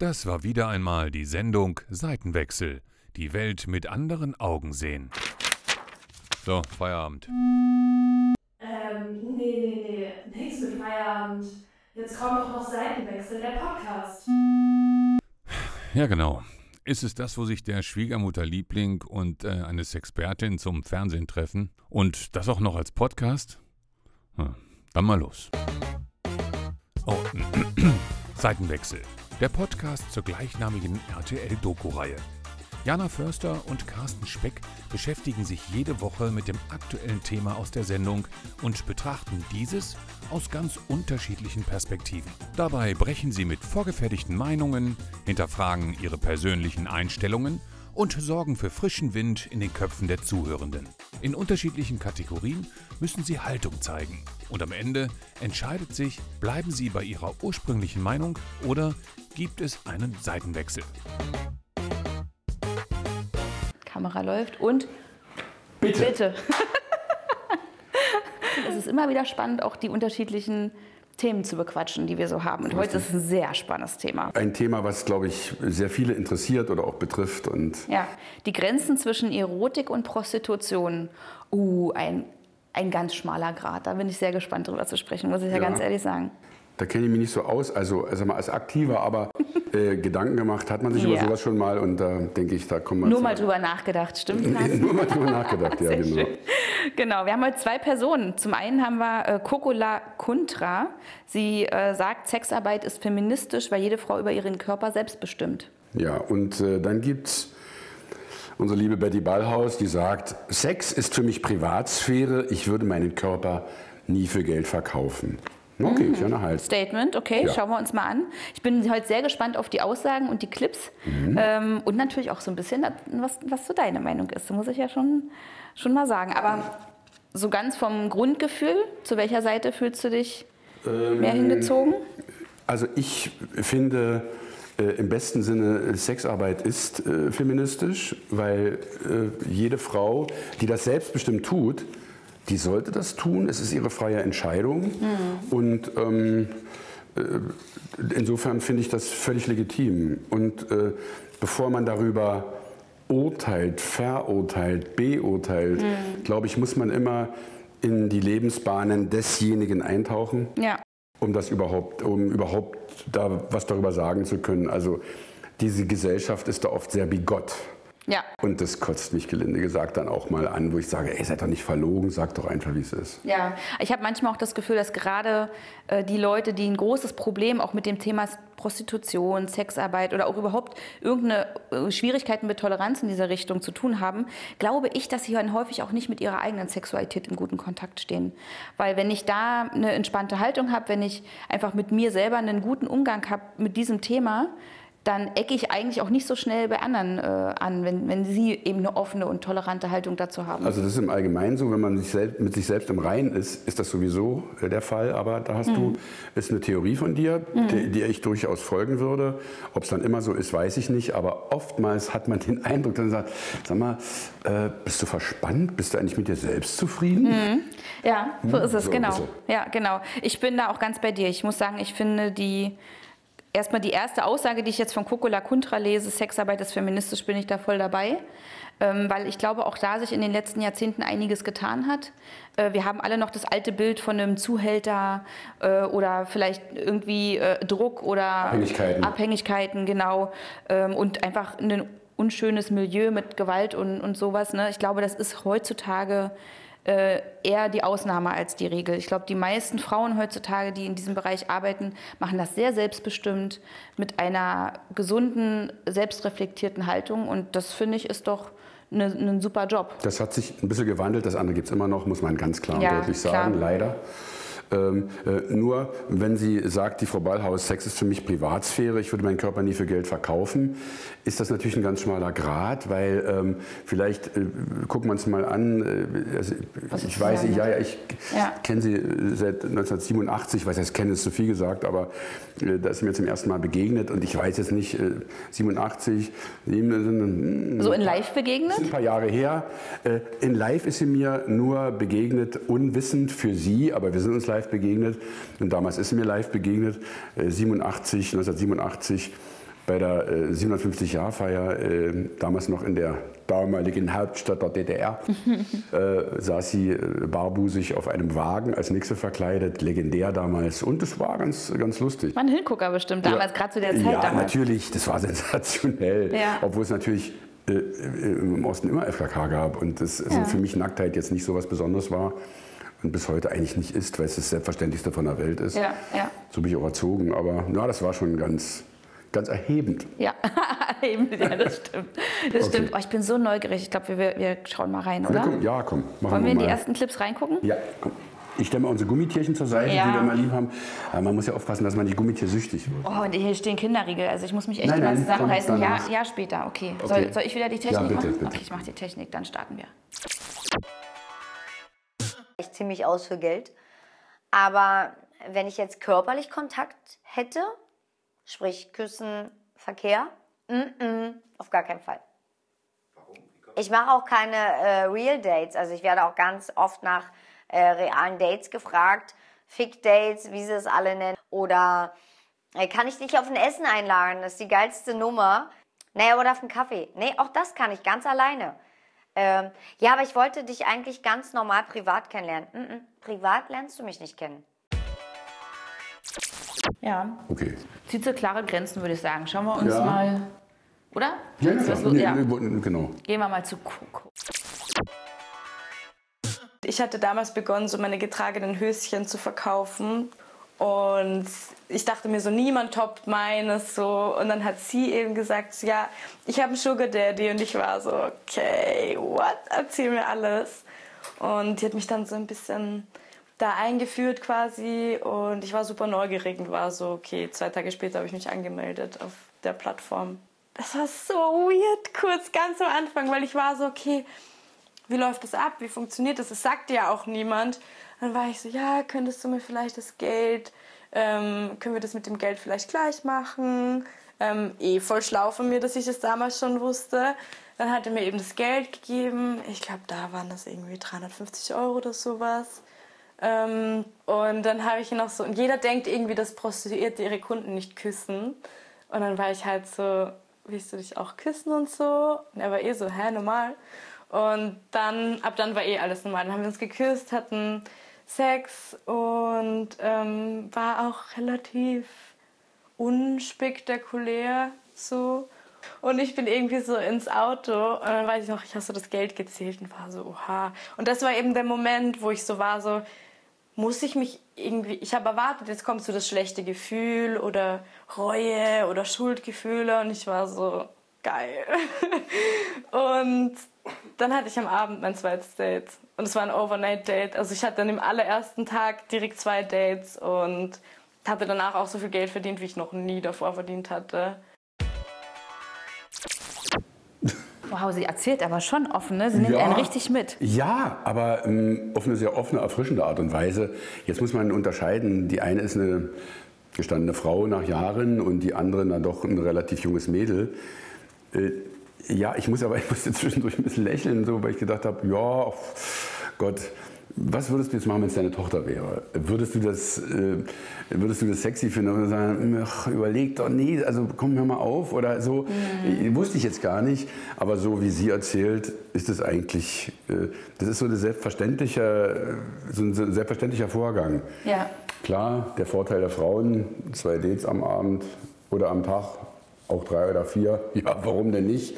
Das war wieder einmal die Sendung Seitenwechsel. Die Welt mit anderen Augen sehen. So, Feierabend. Ähm, nee, nee, nee, nichts mit Feierabend. Jetzt kommt doch noch Seitenwechsel, der Podcast. Ja, genau. Ist es das, wo sich der Schwiegermutterliebling und äh, eine Sexpertin zum Fernsehen treffen? Und das auch noch als Podcast? Hm, dann mal los. Oh, Seitenwechsel. Der Podcast zur gleichnamigen RTL-Doku-Reihe. Jana Förster und Carsten Speck beschäftigen sich jede Woche mit dem aktuellen Thema aus der Sendung und betrachten dieses aus ganz unterschiedlichen Perspektiven. Dabei brechen sie mit vorgefertigten Meinungen, hinterfragen ihre persönlichen Einstellungen und sorgen für frischen Wind in den Köpfen der Zuhörenden. In unterschiedlichen Kategorien müssen sie Haltung zeigen. Und am Ende entscheidet sich, bleiben sie bei ihrer ursprünglichen Meinung oder gibt es einen Seitenwechsel. Kamera läuft und Bitte. bitte. es ist immer wieder spannend, auch die unterschiedlichen Themen zu bequatschen, die wir so haben. Und heute ist es ein sehr spannendes Thema. Ein Thema, was, glaube ich, sehr viele interessiert oder auch betrifft. Und Ja, die Grenzen zwischen Erotik und Prostitution. Uh, ein, ein ganz schmaler Grad. Da bin ich sehr gespannt drüber zu sprechen, muss ich ja, Ja. ganz ehrlich sagen. Da kenne ich mich nicht so aus, also sag mal, als Aktiver, aber äh, Gedanken gemacht hat man sich über Ja. sowas schon mal und da denke ich, da kommen wir Nur mal drüber nachgedacht, stimmt? Nur mal drüber nachgedacht, ja, genau. schön. Genau, wir haben heute zwei Personen. Zum einen haben wir äh, Kokola Kuntra. Sie äh, sagt, Sexarbeit ist feministisch, weil jede Frau über ihren Körper selbst bestimmt. Ja, und äh, dann gibt es unsere liebe Betty Ballhaus, die sagt, Sex ist für mich Privatsphäre, ich würde meinen Körper nie für Geld verkaufen. Okay, ist ja eine Haltung. Statement, okay, Ja. schauen wir uns mal an. Ich bin heute sehr gespannt auf die Aussagen und die Clips Mhm. ähm, und natürlich auch so ein bisschen, was, was so deine Meinung ist. Da muss ich ja schon, schon mal sagen. Aber so ganz vom Grundgefühl, zu welcher Seite fühlst du dich Ähm, mehr hingezogen? Also ich finde, äh, im besten Sinne, Sexarbeit ist äh, feministisch, weil äh, jede Frau, die das selbstbestimmt tut, die sollte das tun. Es ist ihre freie Entscheidung. Und ähm, äh, insofern finde ich das völlig legitim. Und äh, bevor man darüber urteilt, verurteilt, beurteilt, glaube ich, muss man immer in die Lebensbahnen desjenigen eintauchen Ja. um das überhaupt, um überhaupt da was darüber sagen zu können. Also diese Gesellschaft ist da oft sehr bigott. Ja, Und das kotzt mich gelinde gesagt dann auch mal an, wo ich sage, ey, seid doch nicht verlogen, sagt doch einfach, wie es ist. Ja, ich habe manchmal auch das Gefühl, dass gerade äh, die Leute, die ein großes Problem auch mit dem Thema Prostitution, Sexarbeit oder auch überhaupt irgendeine äh, Schwierigkeiten mit Toleranz in dieser Richtung zu tun haben, glaube ich, dass sie dann häufig auch nicht mit ihrer eigenen Sexualität im guten Kontakt stehen. Weil wenn ich da eine entspannte Haltung habe, wenn ich einfach mit mir selber einen guten Umgang habe mit diesem Thema, dann ecke ich eigentlich auch nicht so schnell bei anderen äh, an, wenn, wenn sie eben eine offene und tolerante Haltung dazu haben. Also das ist im Allgemeinen so, wenn man sich selbst, mit sich selbst im Reinen ist, ist das sowieso äh, der Fall. Aber da hast du, ist eine Theorie von dir, die, der ich durchaus folgen würde. Ob es dann immer so ist, weiß ich nicht. Aber oftmals hat man den Eindruck, man sagt, sag mal, äh, bist du verspannt? Bist du eigentlich mit dir selbst zufrieden? Ja, so ist es, so, genau. so. Ja, genau. Ich bin da auch ganz bei dir. Ich muss sagen, ich finde die erstmal die erste Aussage, die ich jetzt von Kokola Kuntra lese, Sexarbeit ist feministisch, bin ich da voll dabei. Ähm, weil ich glaube, auch da sich in den letzten Jahrzehnten einiges getan hat. Äh, wir haben alle noch das alte Bild von einem Zuhälter äh, oder vielleicht irgendwie äh, Druck oder Abhängigkeiten. Abhängigkeiten, genau. Ähm, und einfach ein unschönes Milieu mit Gewalt und, und sowas. Ne? Ich glaube, das ist heutzutage äh, eher die Ausnahme als die Regel. Ich glaube, die meisten Frauen heutzutage, die in diesem Bereich arbeiten, machen das sehr selbstbestimmt mit einer gesunden, selbstreflektierten Haltung. Und das finde ich ist doch ne- ein super Job. Das hat sich ein bisschen gewandelt, das andere gibt es immer noch, muss man ganz klar und Ja, deutlich klar. sagen, leider. Ähm, äh, nur wenn sie sagt, die Frau Ballhaus, Sex ist für mich Privatsphäre, ich würde meinen Körper nie für Geld verkaufen, ist das natürlich ein ganz schmaler Grad, weil ähm, vielleicht äh, gucken wir uns mal an, äh, also, ich weiß, ja, ja, ich Ja. kenne sie äh, seit 1987, ich weiß jetzt, kenne ist zu viel gesagt, aber äh, da ist sie mir zum ersten Mal begegnet und ich weiß jetzt nicht, äh, 87, 7, So in Live begegnet? ein paar Jahre her. Äh, In Live ist sie mir nur begegnet, unwissend für sie, aber wir sind uns live begegnet. Und damals ist sie mir live begegnet, äh, 87, 1987. bei der äh, 750-Jahr-Feier, äh, damals noch in der damaligen Hauptstadt der DDR, äh, saß sie äh, barbusig auf einem Wagen als Nixe verkleidet, legendär damals. Und das war ganz, ganz lustig. War ein Hingucker bestimmt damals, gerade zu der Zeit Ja, damals. natürlich, das war sensationell. Ja. Obwohl es natürlich äh, im Osten immer FKK gab und das also Ja. für mich Nacktheit jetzt nicht so was Besonderes war und bis heute eigentlich nicht ist, weil es das Selbstverständlichste von der Welt ist. Ja, ja. So bin ich auch erzogen, aber ja, das war schon ganz, ganz erhebend. Ja, eben, ja, das stimmt. Das Okay. stimmt. Oh, ich bin so neugierig. Ich glaube, wir, wir schauen mal rein, oder? gucken- ja, komm, machen Wollen wir in die ersten Clips reingucken? Ja, komm. Ich stelle mal unsere Gummitierchen zur Seite, Ja. die wir immer lieb haben. Aber man muss ja aufpassen, dass man die Gummitier süchtig wird. Oh, und hier stehen Kinderriegel. Also ich muss mich echt Nein, immer zusammenreißen. Ja, ja, später. Okay. Okay. Soll, soll ich wieder die Technik Ja, bitte, machen? bitte. Okay, ich mache die Technik, dann starten wir. Ich ziemlich aus für Geld. Aber wenn ich jetzt körperlich Kontakt hätte, sprich Küssen, Verkehr, mm -mm, auf gar keinen Fall. Ich mache auch keine äh, Real Dates. Also ich werde auch ganz oft nach äh, realen Dates gefragt. Fick Dates, wie sie es alle nennen. Oder äh, kann ich dich auf ein Essen einladen? Das ist die geilste Nummer. Naja, oder auf einen Kaffee. Nee, auch das kann ich ganz alleine. Ähm, ja, aber ich wollte dich eigentlich ganz normal privat kennenlernen. Mm -mm, privat lernst du mich nicht kennen. Ja, Okay. zieht so klare Grenzen, würde ich sagen. Schauen wir uns Ja. mal. Oder? Ja, ja, das so? nee, ja. nee, genau. Gehen wir mal zu Coco. Ich hatte damals begonnen, so meine getragenen Höschen zu verkaufen. Und ich dachte mir so, niemand toppt meines so. Und dann hat sie eben gesagt, ja, ich habe einen Sugar Daddy. Und ich war so, okay, what? Erzähl mir alles. Und die hat mich dann so ein bisschen da eingeführt quasi. Und ich war super neugierig und war so, okay, zwei Tage später habe ich mich angemeldet auf der Plattform. Das war so weird, kurz ganz am Anfang, weil ich war so, okay, wie läuft das ab? Wie funktioniert das? Das sagt ja auch niemand. Dann war ich so, ja, könntest du mir vielleicht das Geld, ähm, können wir das mit dem Geld vielleicht gleich machen? Ähm, eh voll schlau von mir, dass ich das damals schon wusste. Dann hat er mir eben das Geld gegeben. Ich glaube, da waren das irgendwie 350 Euro oder sowas. Ähm, und dann habe ich noch so, und jeder denkt irgendwie, dass Prostituierte ihre Kunden nicht küssen. Und dann war ich halt so, willst du dich auch küssen und so? Und er war eh so, hä, normal. Und dann, ab dann war eh alles normal. Dann haben wir uns geküsst, hatten Sex und ähm, war auch relativ unspektakulär so. Und ich bin irgendwie so ins Auto und dann weiß ich noch, ich habe so das Geld gezählt und war so, oha. Und das war eben der Moment, wo ich so war, so, muss ich mich irgendwie, ich habe erwartet, jetzt kommt so das schlechte Gefühl oder Reue oder Schuldgefühle und ich war so, geil. und dann hatte ich am Abend mein zweites Date und es war ein Overnight-Date. Also ich hatte dann im allerersten Tag direkt zwei Dates und hatte danach auch so viel Geld verdient, wie ich noch nie davor verdient hatte. Wow, sie erzählt aber schon offen, ne? Sie nimmt Ja. einen richtig mit. Ja, aber ähm, auf eine sehr offene, erfrischende Art und Weise. Jetzt muss man unterscheiden. Die eine ist eine gestandene Frau nach Jahren und die andere dann doch ein relativ junges Mädel. Äh, ja, ich muss aber ich musste zwischendurch ein bisschen lächeln, so, weil ich gedacht habe, ja, Gott, was würdest du jetzt machen, wenn es deine Tochter wäre? Würdest du das, äh, würdest du das sexy finden oder sagen, ach, überleg doch, nee, also komm hör mal auf oder so? Äh, Wusste ich jetzt gar nicht, aber so wie sie erzählt, ist es eigentlich, äh, das ist so, eine selbstverständlicher, so ein selbstverständlicher Vorgang. Ja. Klar, der Vorteil der Frauen, zwei Dates am Abend oder am Tag, auch drei oder vier, ja, warum denn nicht?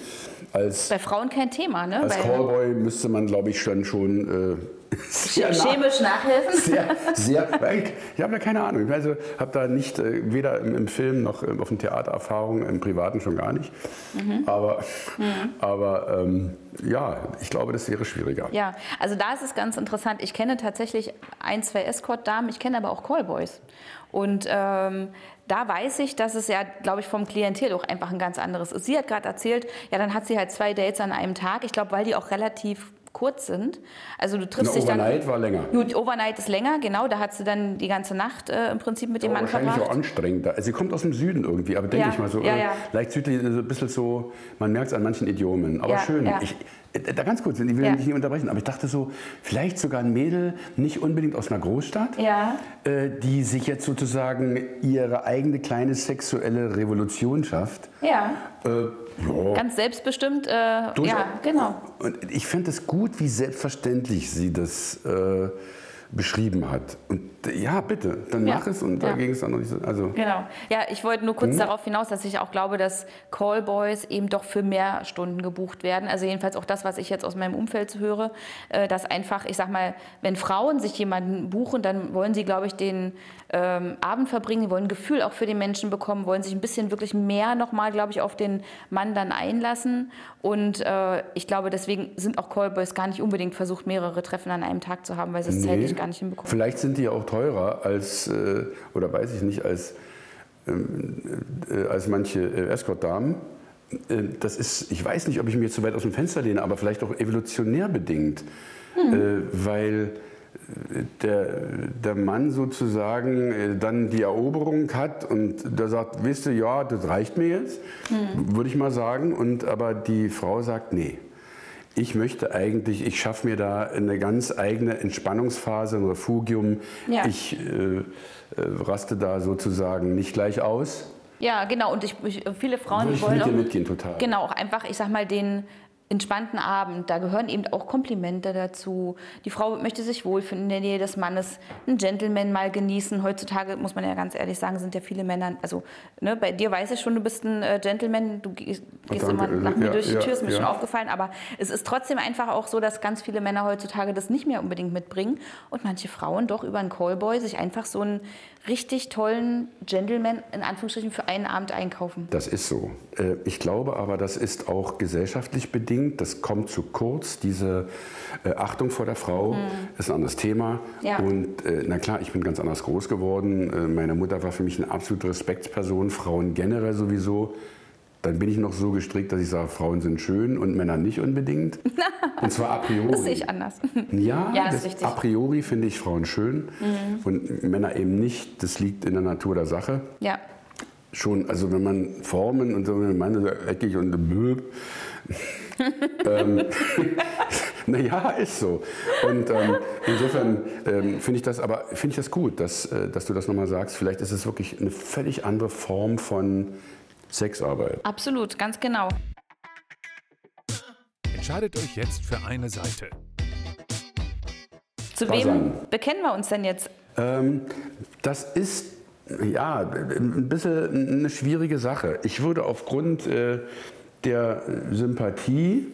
Als, Bei Frauen kein Thema, ne? als Bei- Callboy müsste man, glaube ich, schon, schon äh, Chemisch nachhelfen. sehr, sehr, ich habe da keine Ahnung. Ich also, habe da nicht, äh, weder im, im Film noch ähm, auf dem Theater Erfahrung, im Privaten schon gar nicht. Mhm. Aber, aber ähm, ja, ich glaube, das wäre schwieriger. Ja, also da ist es ganz interessant. Ich kenne tatsächlich ein, zwei Escort-Damen, ich kenne aber auch Callboys. Und ähm, da weiß ich, dass es ja, glaube ich, vom Klientel auch einfach ein ganz anderes ist. Sie hat gerade erzählt, ja, dann hat sie halt zwei Dates an einem Tag. Ich glaube, weil die auch relativ kurz sind. Also du triffst Eine dich dann. Overnight war länger. Gut, Overnight ist länger, genau. Da hat sie dann die ganze Nacht äh, im Prinzip mit dem Aber Mann wahrscheinlich auch verbracht. anstrengender. Also sie kommt aus dem Süden irgendwie, aber denke Ja, ich mal so. ja, äh, ja. Leicht südlich, so ein bisschen so, man merkt es an manchen Idiomen. Aber Ja, schön. ja. Ich, Äh, Da ganz kurz, ich will Ja. nicht unterbrechen, aber ich dachte so, vielleicht sogar ein Mädel, nicht unbedingt aus einer Großstadt, Ja. äh, die sich jetzt sozusagen ihre eigene kleine sexuelle Revolution schafft. Ja. Äh, ja, Ganz selbstbestimmt. Äh, Durchaus. ja, genau. Und ich finde es gut, wie selbstverständlich sie das äh, beschrieben hat. Und ja, bitte, dann Ja. mach es und Ja. dagegen ist dann noch nicht so. Also, Genau. Ja, ich wollte nur kurz darauf hinaus, dass ich auch glaube, dass Callboys eben doch für mehr Stunden gebucht werden. Also jedenfalls auch das, was ich jetzt aus meinem Umfeld höre, äh, dass einfach, ich sag mal, wenn Frauen sich jemanden buchen, dann wollen sie, glaube ich, den ähm, Abend verbringen, die wollen ein Gefühl auch für den Menschen bekommen, wollen sich ein bisschen wirklich mehr nochmal, glaube ich, auf den Mann dann einlassen. Und äh, ich glaube, deswegen sind auch Callboys gar nicht unbedingt versucht, mehrere Treffen an einem Tag zu haben, weil sie es zeitlich gar nicht hinbekommen. Vielleicht sind die ja auch teurer als, äh, oder weiß ich nicht, als, ähm, äh, als manche äh, Escort-Damen. Das ist, ich weiß nicht, ob ich mir jetzt zu weit aus dem Fenster lehne, aber vielleicht auch evolutionär bedingt. Hm. Weil der, der Mann sozusagen dann die Eroberung hat und der sagt, wisst ihr, ja, das reicht mir jetzt, Hm. würde ich mal sagen. Und aber die Frau sagt, nee. Ich möchte eigentlich, ich schaffe mir da eine ganz eigene Entspannungsphase, ein Refugium. Ja. Ich äh, äh, raste da sozusagen nicht gleich aus. Ja, genau. Und ich, ich, viele Frauen Würde ich wollen mit auch, mitgehen, total. Genau, auch einfach, ich sag mal, den entspannten Abend. Da gehören eben auch Komplimente dazu. Die Frau möchte sich wohlfühlen in der Nähe des Mannes, einen Gentleman mal genießen. Heutzutage muss man ja ganz ehrlich sagen, sind ja viele Männer, also ne, bei dir weiß ich schon, du bist ein äh, Gentleman, du gehst, danke. immer nach mir Ja, durch die ja, Tür, ist mir ja. schon aufgefallen. Aber es ist trotzdem einfach auch so, dass ganz viele Männer heutzutage das nicht mehr unbedingt mitbringen und manche Frauen doch über einen Callboy sich einfach so einen richtig tollen Gentleman in Anführungsstrichen für einen Abend einkaufen. Das ist so. Äh, Ich glaube aber, das ist auch gesellschaftlich bedingt. Das kommt zu kurz. Diese äh, Achtung vor der Frau ist ein anderes Thema. Ja. Und äh, na klar, ich bin ganz anders groß geworden. Äh, Meine Mutter war für mich eine absolute Respektsperson, Frauen generell sowieso. Dann bin ich noch so gestrickt, dass ich sage, Frauen sind schön und Männer nicht unbedingt. Und zwar a priori. Das sehe ich anders. Ja, Ja, das richtig. Mhm. a priori finde ich Frauen schön und Männer eben nicht. Das liegt in der Natur der Sache. Ja. Schon, also wenn man Formen und so, wenn man so eckig und blöd. ähm, naja, ist so. Und ähm, insofern ähm, finde ich das aber finde ich das gut, dass, äh, dass du das nochmal sagst. Vielleicht ist es wirklich eine völlig andere Form von Sexarbeit. Absolut, ganz genau. Entscheidet euch jetzt für eine Seite. Zu Fasern. wem bekennen wir uns denn jetzt? Ähm, das ist ja ein bisschen eine schwierige Sache. Ich würde aufgrund äh, der Sympathie,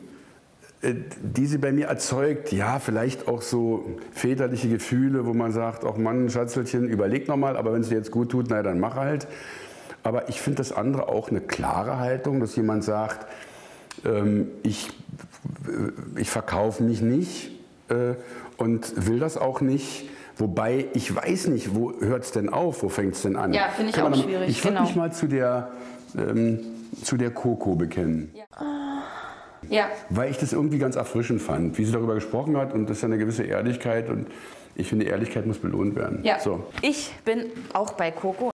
äh, die sie bei mir erzeugt, ja, vielleicht auch so väterliche Gefühle, wo man sagt, ach Mann, Schatzelchen, überleg nochmal, aber wenn es dir jetzt gut tut, na dann mach halt. Aber ich finde das andere auch eine klare Haltung, dass jemand sagt, ähm, ich, ich verkaufe mich nicht äh, und will das auch nicht. Wobei ich weiß nicht, wo hört es denn auf, wo fängt es denn an? Ja, finde ich Kann auch schwierig, Ich würde genau. mich mal zu der, ähm, zu der Coco bekennen, Ja, weil ich das irgendwie ganz erfrischend fand, wie sie darüber gesprochen hat und das ist ja eine gewisse Ehrlichkeit und ich finde, Ehrlichkeit muss belohnt werden. ja. So. Ich bin auch bei Coco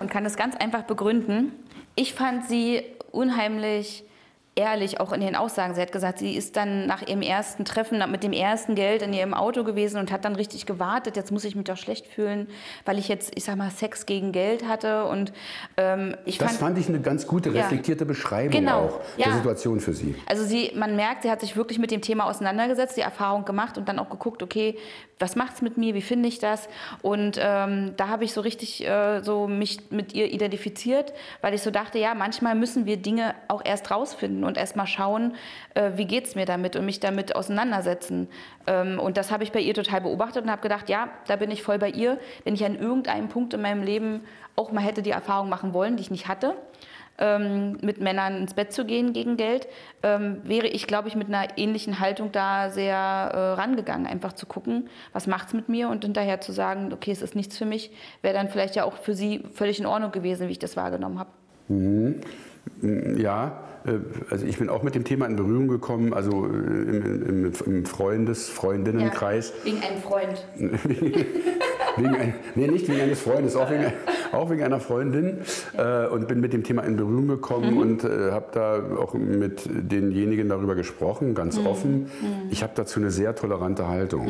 und kann das ganz einfach begründen. Ich fand sie unheimlich ehrlich, auch in ihren Aussagen. Sie hat gesagt, sie ist dann nach ihrem ersten Treffen mit dem ersten Geld in ihrem Auto gewesen und hat dann richtig gewartet. Jetzt muss ich mich doch schlecht fühlen, weil ich jetzt, ich sag mal, Sex gegen Geld hatte. Und ähm, ich Das fand, fand ich eine ganz gute, Ja. reflektierte Beschreibung Genau, auch ja. der Situation für sie. Also sie, man merkt, sie hat sich wirklich mit dem Thema auseinandergesetzt, die Erfahrung gemacht und dann auch geguckt, okay, was macht's mit mir, wie finde ich das? Und ähm, da habe ich so richtig äh, so mich mit ihr identifiziert, weil ich so dachte, ja, manchmal müssen wir Dinge auch erst rausfinden und erst mal schauen, äh, wie geht's mir damit und mich damit auseinandersetzen. Ähm, und das habe ich bei ihr total beobachtet und habe gedacht, ja, da bin ich voll bei ihr, wenn ich an irgendeinem Punkt in meinem Leben auch mal hätte die Erfahrung machen wollen, die ich nicht hatte ähm, mit Männern ins Bett zu gehen gegen Geld, ähm, wäre ich, glaube ich, mit einer ähnlichen Haltung da sehr äh, rangegangen. Einfach zu gucken, was macht es mit mir und hinterher zu sagen, okay, es ist nichts für mich, wäre dann vielleicht ja auch für sie völlig in Ordnung gewesen, wie ich das wahrgenommen habe. Ja, äh, also ich bin auch mit dem Thema in Berührung gekommen, also äh, im, im, im Freundes-, Freundinnenkreis. Wegen einem Freund. Wegen ein, nee, nicht wegen eines Freundes, auch wegen, auch wegen einer Freundin. Äh, und bin mit dem Thema in Berührung gekommen und äh, habe da auch mit denjenigen darüber gesprochen, ganz offen. Ich habe dazu eine sehr tolerante Haltung.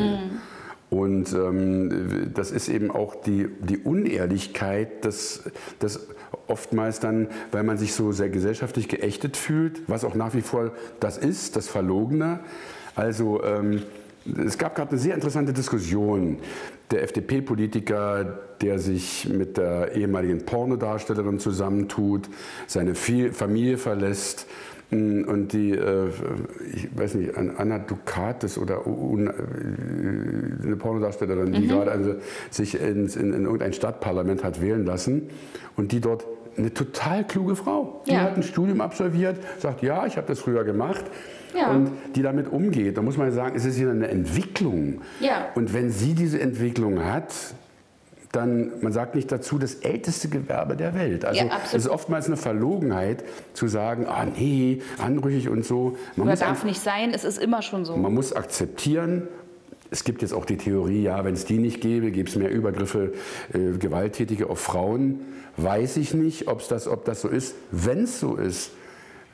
Und ähm, das ist eben auch die, die Unehrlichkeit, dass, dass oftmals dann, weil man sich so sehr gesellschaftlich geächtet fühlt, was auch nach wie vor das ist, das Verlogene. Also ähm, es gab gerade eine sehr interessante Diskussion. Der FDP-Politiker, der sich mit der ehemaligen Pornodarstellerin zusammentut, seine Familie verlässt und die, äh, ich weiß nicht, Anna Dukatis oder äh, eine Pornodarstellerin, die gerade also sich in, in, in irgendein Stadtparlament hat wählen lassen und die dort eine total kluge Frau. Die Ja. hat ein Studium absolviert, sagt, ja, ich habe das früher gemacht. Ja. Und die damit umgeht. Da muss man sagen, es ist ja eine Entwicklung. Ja. Und wenn sie diese Entwicklung hat, dann, man sagt nicht dazu, das älteste Gewerbe der Welt. Also Ja, es ist oftmals eine Verlogenheit zu sagen, ah nee, anrüchig und so. Man Oder muss, darf nicht sein, es ist immer schon so. man muss akzeptieren, es gibt jetzt auch die Theorie, ja, wenn es die nicht gäbe, gäbe es mehr Übergriffe, äh, Gewalttätige auf Frauen. Weiß ich nicht, ob's das, ob das so ist. Wenn es so ist,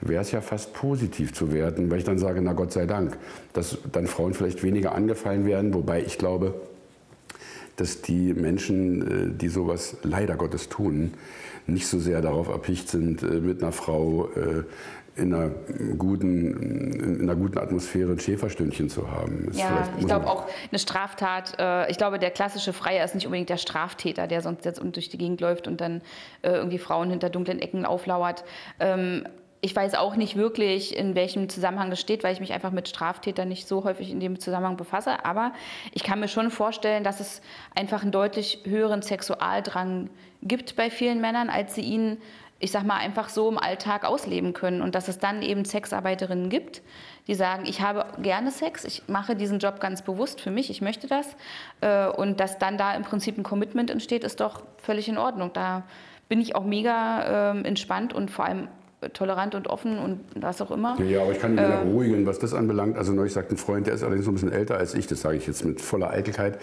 wäre es ja fast positiv zu werden, weil ich dann sage, na Gott sei Dank, dass dann Frauen vielleicht weniger angefallen werden, wobei ich glaube, dass die Menschen, äh, die sowas leider Gottes tun, nicht so sehr darauf erpicht sind, äh, mit einer Frau äh, in einer guten, in einer guten Atmosphäre ein Schäferstündchen zu haben. Ist Ja, ich glaube auch eine Straftat, äh, ich glaube, der klassische Freier ist nicht unbedingt der Straftäter, der sonst jetzt durch die Gegend läuft und dann äh, irgendwie Frauen hinter dunklen Ecken auflauert. Ähm, ich weiß auch nicht wirklich, in welchem Zusammenhang das steht, weil ich mich einfach mit Straftätern nicht so häufig in dem Zusammenhang befasse. Aber ich kann mir schon vorstellen, dass es einfach einen deutlich höheren Sexualdrang gibt bei vielen Männern, als sie ihn, ich sag mal, einfach so im Alltag ausleben können. Und dass es dann eben Sexarbeiterinnen gibt, die sagen, ich habe gerne Sex, ich mache diesen Job ganz bewusst für mich, ich möchte das. Äh, Und dass dann da im Prinzip ein Commitment entsteht, ist doch völlig in Ordnung. Da bin ich auch mega ähm, entspannt und vor allem tolerant und offen und was auch immer. Ja, aber ich kann ihn Ähm. beruhigen, was das anbelangt. Also neulich sagt ein Freund, der ist allerdings ein bisschen älter als ich, das sage ich jetzt mit voller Eitelkeit,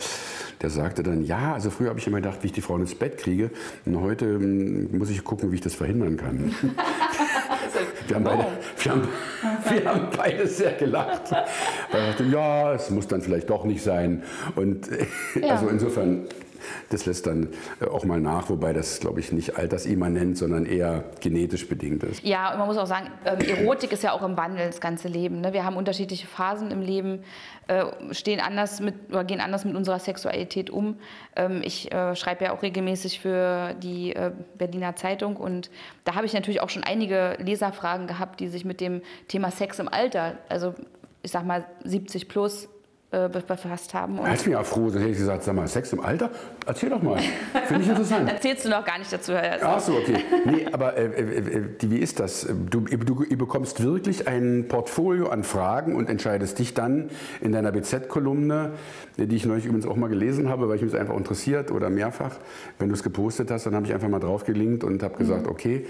der sagte dann, ja, also früher habe ich immer gedacht, wie ich die Frauen ins Bett kriege und heute ähm, muss ich gucken, wie ich das verhindern kann. Wir haben, beide, wir, haben, wir haben beide sehr gelacht. Weil ich dachte, ja, es muss dann vielleicht doch nicht sein. Und äh, Ja. also insofern, das lässt dann äh, auch mal nach, wobei das, glaube ich, nicht altersimmanent, sondern eher genetisch bedingt ist. Ja, und man muss auch sagen, ähm, Erotik ist ja auch im Wandel das ganze Leben. Ne? Wir haben unterschiedliche Phasen im Leben, äh, stehen anders mit oder gehen anders mit unserer Sexualität um. Ähm, ich äh, schreibe ja auch regelmäßig für die äh, Berliner Zeitung und da habe ich natürlich auch schon einige Leserfragen gehabt, die sich mit dem Thema Sex im Alter, also ich sag mal 70 plus, äh, be- befasst haben. Und Als mir ja froh, dann hätte ich gesagt, sag mal, Sex im Alter? Erzähl doch mal. Finde ich interessant. da zählst du noch gar nicht dazu. Herr Ach so, okay. Nee, aber äh, äh, äh, wie ist das? Du, du, du bekommst wirklich ein Portfolio an Fragen und entscheidest dich dann in deiner BZ-Kolumne, die ich neulich übrigens auch mal gelesen habe, weil ich mich einfach interessiert oder mehrfach. Wenn du es gepostet hast, dann habe ich einfach mal drauf gelinkt und habe gesagt, okay,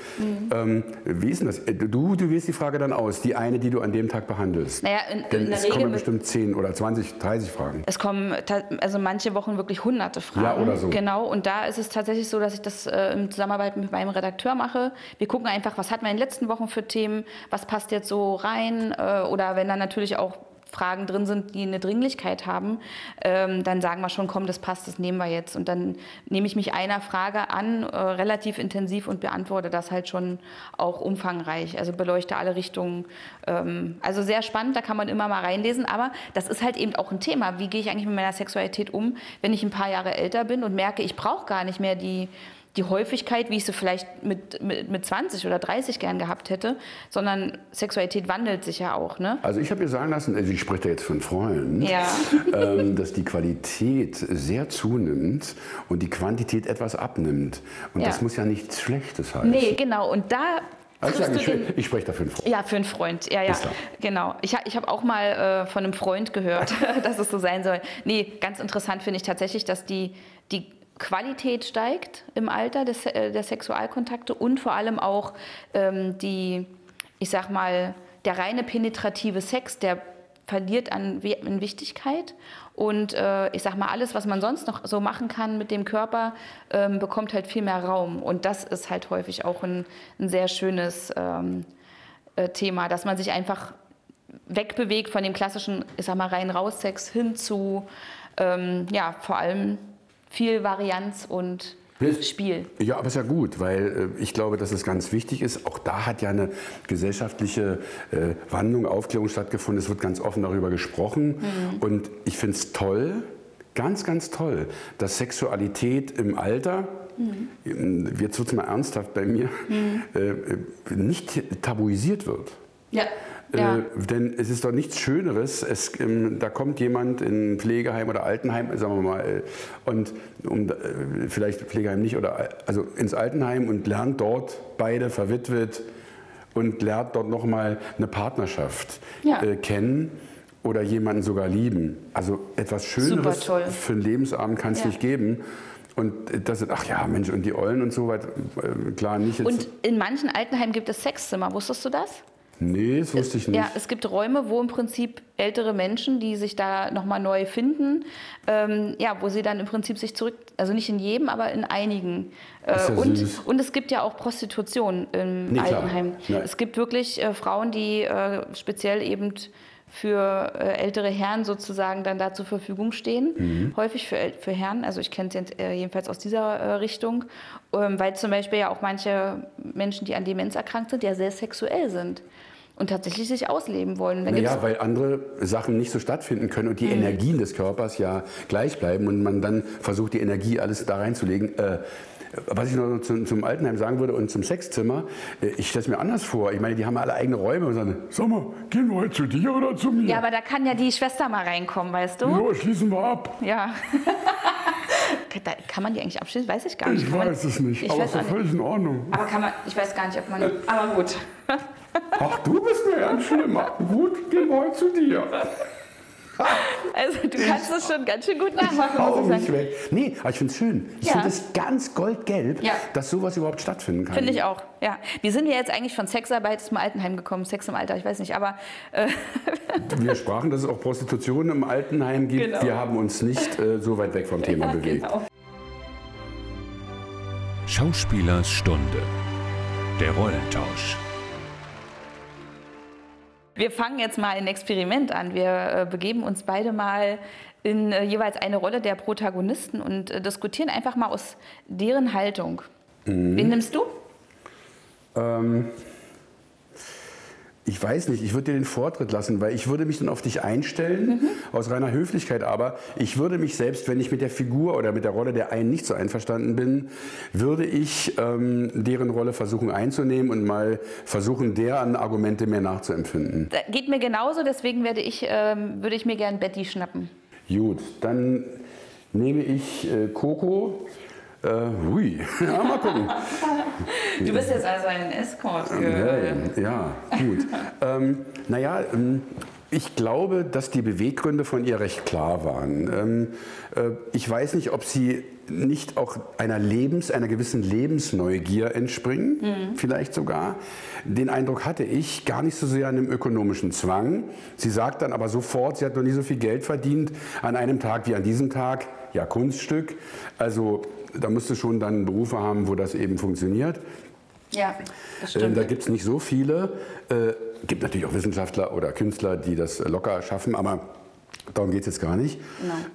ähm, wie ist denn das? Äh, Du, du wählst die Frage dann aus, die eine, die du an dem Tag behandelst. Naja, in, Denn in der es Regel kommen bestimmt 10 oder 20, 30 Fragen. Es kommen also manche Wochen wirklich hunderte Fragen. Ja, oder so. Genau, und da ist es tatsächlich so, dass ich das äh, in Zusammenarbeit mit meinem Redakteur mache. Wir gucken einfach, was hatten wir in den letzten Wochen für Themen, was passt jetzt so rein. Äh, oder wenn dann natürlich auch Fragen drin sind, die eine Dringlichkeit haben, ähm, dann sagen wir schon, komm, das passt, das nehmen wir jetzt. Und dann nehme ich mich einer Frage an, äh, relativ intensiv und beantworte das halt schon auch umfangreich. Also beleuchte alle Richtungen. Ähm, also sehr spannend, da kann man immer mal reinlesen. Aber das ist halt eben auch ein Thema. Wie gehe ich eigentlich mit meiner Sexualität um, wenn ich ein paar Jahre älter bin und merke, ich brauche gar nicht mehr die, die Häufigkeit, wie ich sie vielleicht mit, mit, mit 20 oder 30 gern gehabt hätte, sondern Sexualität wandelt sich ja auch. Ne? Also ich habe mir sagen lassen, also ich spreche da jetzt von Freunden, Ja. ähm, dass die Qualität sehr zunimmt und die Quantität etwas abnimmt. Und Ja. das muss ja nichts Schlechtes heißen. Nee, genau. Und da Also ich, ich, den- ich spreche da für einen Freund. Ja, für einen Freund. Ja, ja, genau. Ich, ich habe auch mal äh, von einem Freund gehört, dass es so sein soll. Nee, ganz interessant finde ich tatsächlich, dass die, die Qualität steigt im Alter des, äh, der Sexualkontakte und vor allem auch ähm, die, ich sag mal, der reine penetrative Sex, der verliert an, an Wichtigkeit. Und äh, ich sag mal, alles, was man sonst noch so machen kann mit dem Körper, ähm, bekommt halt viel mehr Raum. Und das ist halt häufig auch ein, ein sehr schönes ähm, äh, Thema, dass man sich einfach wegbewegt von dem klassischen, ich sag mal, rein raus Sex hin zu, ähm, ja, vor allem viel Varianz und Spiel. Ja, aber ist ja gut, weil äh, ich glaube, dass es ganz wichtig ist. Auch da hat ja eine gesellschaftliche äh, Wandlung, Aufklärung stattgefunden. Es wird ganz offen darüber gesprochen. Mhm. Und ich finde es toll, ganz, ganz toll, dass Sexualität im Alter, mhm. jetzt wird es mal ernsthaft bei mir, mhm. äh, nicht tabuisiert wird. Ja. Ja. Äh, denn es ist doch nichts Schöneres. Es, ähm, da kommt jemand in ein Pflegeheim oder Altenheim, sagen wir mal, äh, und um, äh, vielleicht Pflegeheim nicht, oder also ins Altenheim und lernt dort beide verwitwet und lernt dort nochmal eine Partnerschaft Ja. äh, kennen oder jemanden sogar lieben. Also etwas Schöneres für einen Lebensabend kann es Ja. nicht geben. Und das ist, ach ja, Mensch, und die Eulen und so weit, äh, klar nicht jetzt. Und in manchen Altenheimen gibt es Sexzimmer. Wusstest du das? Nee, das wusste ich nicht. Ja, es gibt Räume, wo im Prinzip ältere Menschen, die sich da nochmal neu finden, ähm, ja, wo sie dann im Prinzip sich zurück, also nicht in jedem, aber in einigen. Äh, ja und, süß. und es gibt ja auch Prostitution im Nee. Altenheim. Ja. Es gibt wirklich äh, Frauen, die äh, speziell eben für äh, ältere Herren sozusagen dann da zur Verfügung stehen. Mhm. Häufig für, für Herren, also ich kenne es jetzt, äh, jedenfalls aus dieser äh, Richtung, ähm, weil zum Beispiel ja auch manche Menschen, die an Demenz erkrankt sind, ja sehr sexuell sind und tatsächlich sich ausleben wollen. Dann Naja, weil andere Sachen nicht so stattfinden können und die Energien des Körpers ja gleich bleiben und man dann versucht, die Energie alles da reinzulegen. Äh, was ich noch zum, zum Altenheim sagen würde und zum Sexzimmer, äh, ich stelle es mir anders vor. Ich meine, die haben alle eigene Räume und sagen, sag mal, gehen wir heute zu dir oder zu mir? Ja, aber da kann ja die Schwester mal reinkommen, weißt du? Ja, schließen wir ab. Ja. Da- kann man die eigentlich abschließen? Weiß ich gar nicht. Ich Kann man, weiß es nicht, Ich aber weiß ist völlig in Ordnung. Aber kann man, ich weiß gar nicht, ob man. Aber gut. Ach, du bist mir ganz schlimmer. Gut, gehen wir heute zu dir. Also du kannst das schon ganz schön gut nachmachen, Hau muss ich sagen. weg. Nee, aber ich finde es schön. Ich Ja. finde es ganz goldgelb, Ja. dass sowas überhaupt stattfinden kann. Finde ich auch, ja. Wie sind wir jetzt eigentlich von Sexarbeit zum Altenheim gekommen? Sex im Alter, ich weiß nicht, aber äh, Wir sprachen, dass es auch Prostitution im Altenheim gibt. Genau. Wir haben uns nicht äh, so weit weg vom Thema bewegt. genau. Schauspielers Stunde. Der Rollentausch. Wir fangen jetzt mal ein Experiment an. Wir äh, begeben uns beide mal in äh, jeweils eine Rolle der Protagonisten und äh, diskutieren einfach mal aus deren Haltung. Wen nimmst du? Ähm, ich weiß nicht, ich würde dir den Vortritt lassen, weil ich würde mich dann auf dich einstellen, aus reiner Höflichkeit aber. Ich würde mich selbst, wenn ich mit der Figur oder mit der Rolle der einen nicht so einverstanden bin, würde ich ähm, deren Rolle versuchen einzunehmen und mal versuchen, deren Argumente mehr nachzuempfinden. Da geht mir genauso, deswegen werde ich, ähm, würde ich mir gern Betty schnappen. Gut, dann nehme ich äh, Coco. Äh, hui, ja, mal gucken. Du bist jetzt also ein Escort. Ja, ja, gut. ähm, naja, ähm, ich glaube, dass die Beweggründe von ihr recht klar waren. Ähm, äh, ich weiß nicht, ob sie nicht auch einer Lebens, einer gewissen Lebensneugier entspringen, vielleicht sogar. Den Eindruck hatte ich, gar nicht so sehr an einem ökonomischen Zwang. Sie sagt dann aber sofort, sie hat noch nie so viel Geld verdient an einem Tag wie an diesem Tag. Ja, Kunststück. Also da musst du schon dann Berufe haben, wo das eben funktioniert. Ja, das Ähm, stimmt. da gibt es nicht so viele. Äh, gibt natürlich auch Wissenschaftler oder Künstler, die das locker schaffen, aber darum geht es jetzt gar nicht.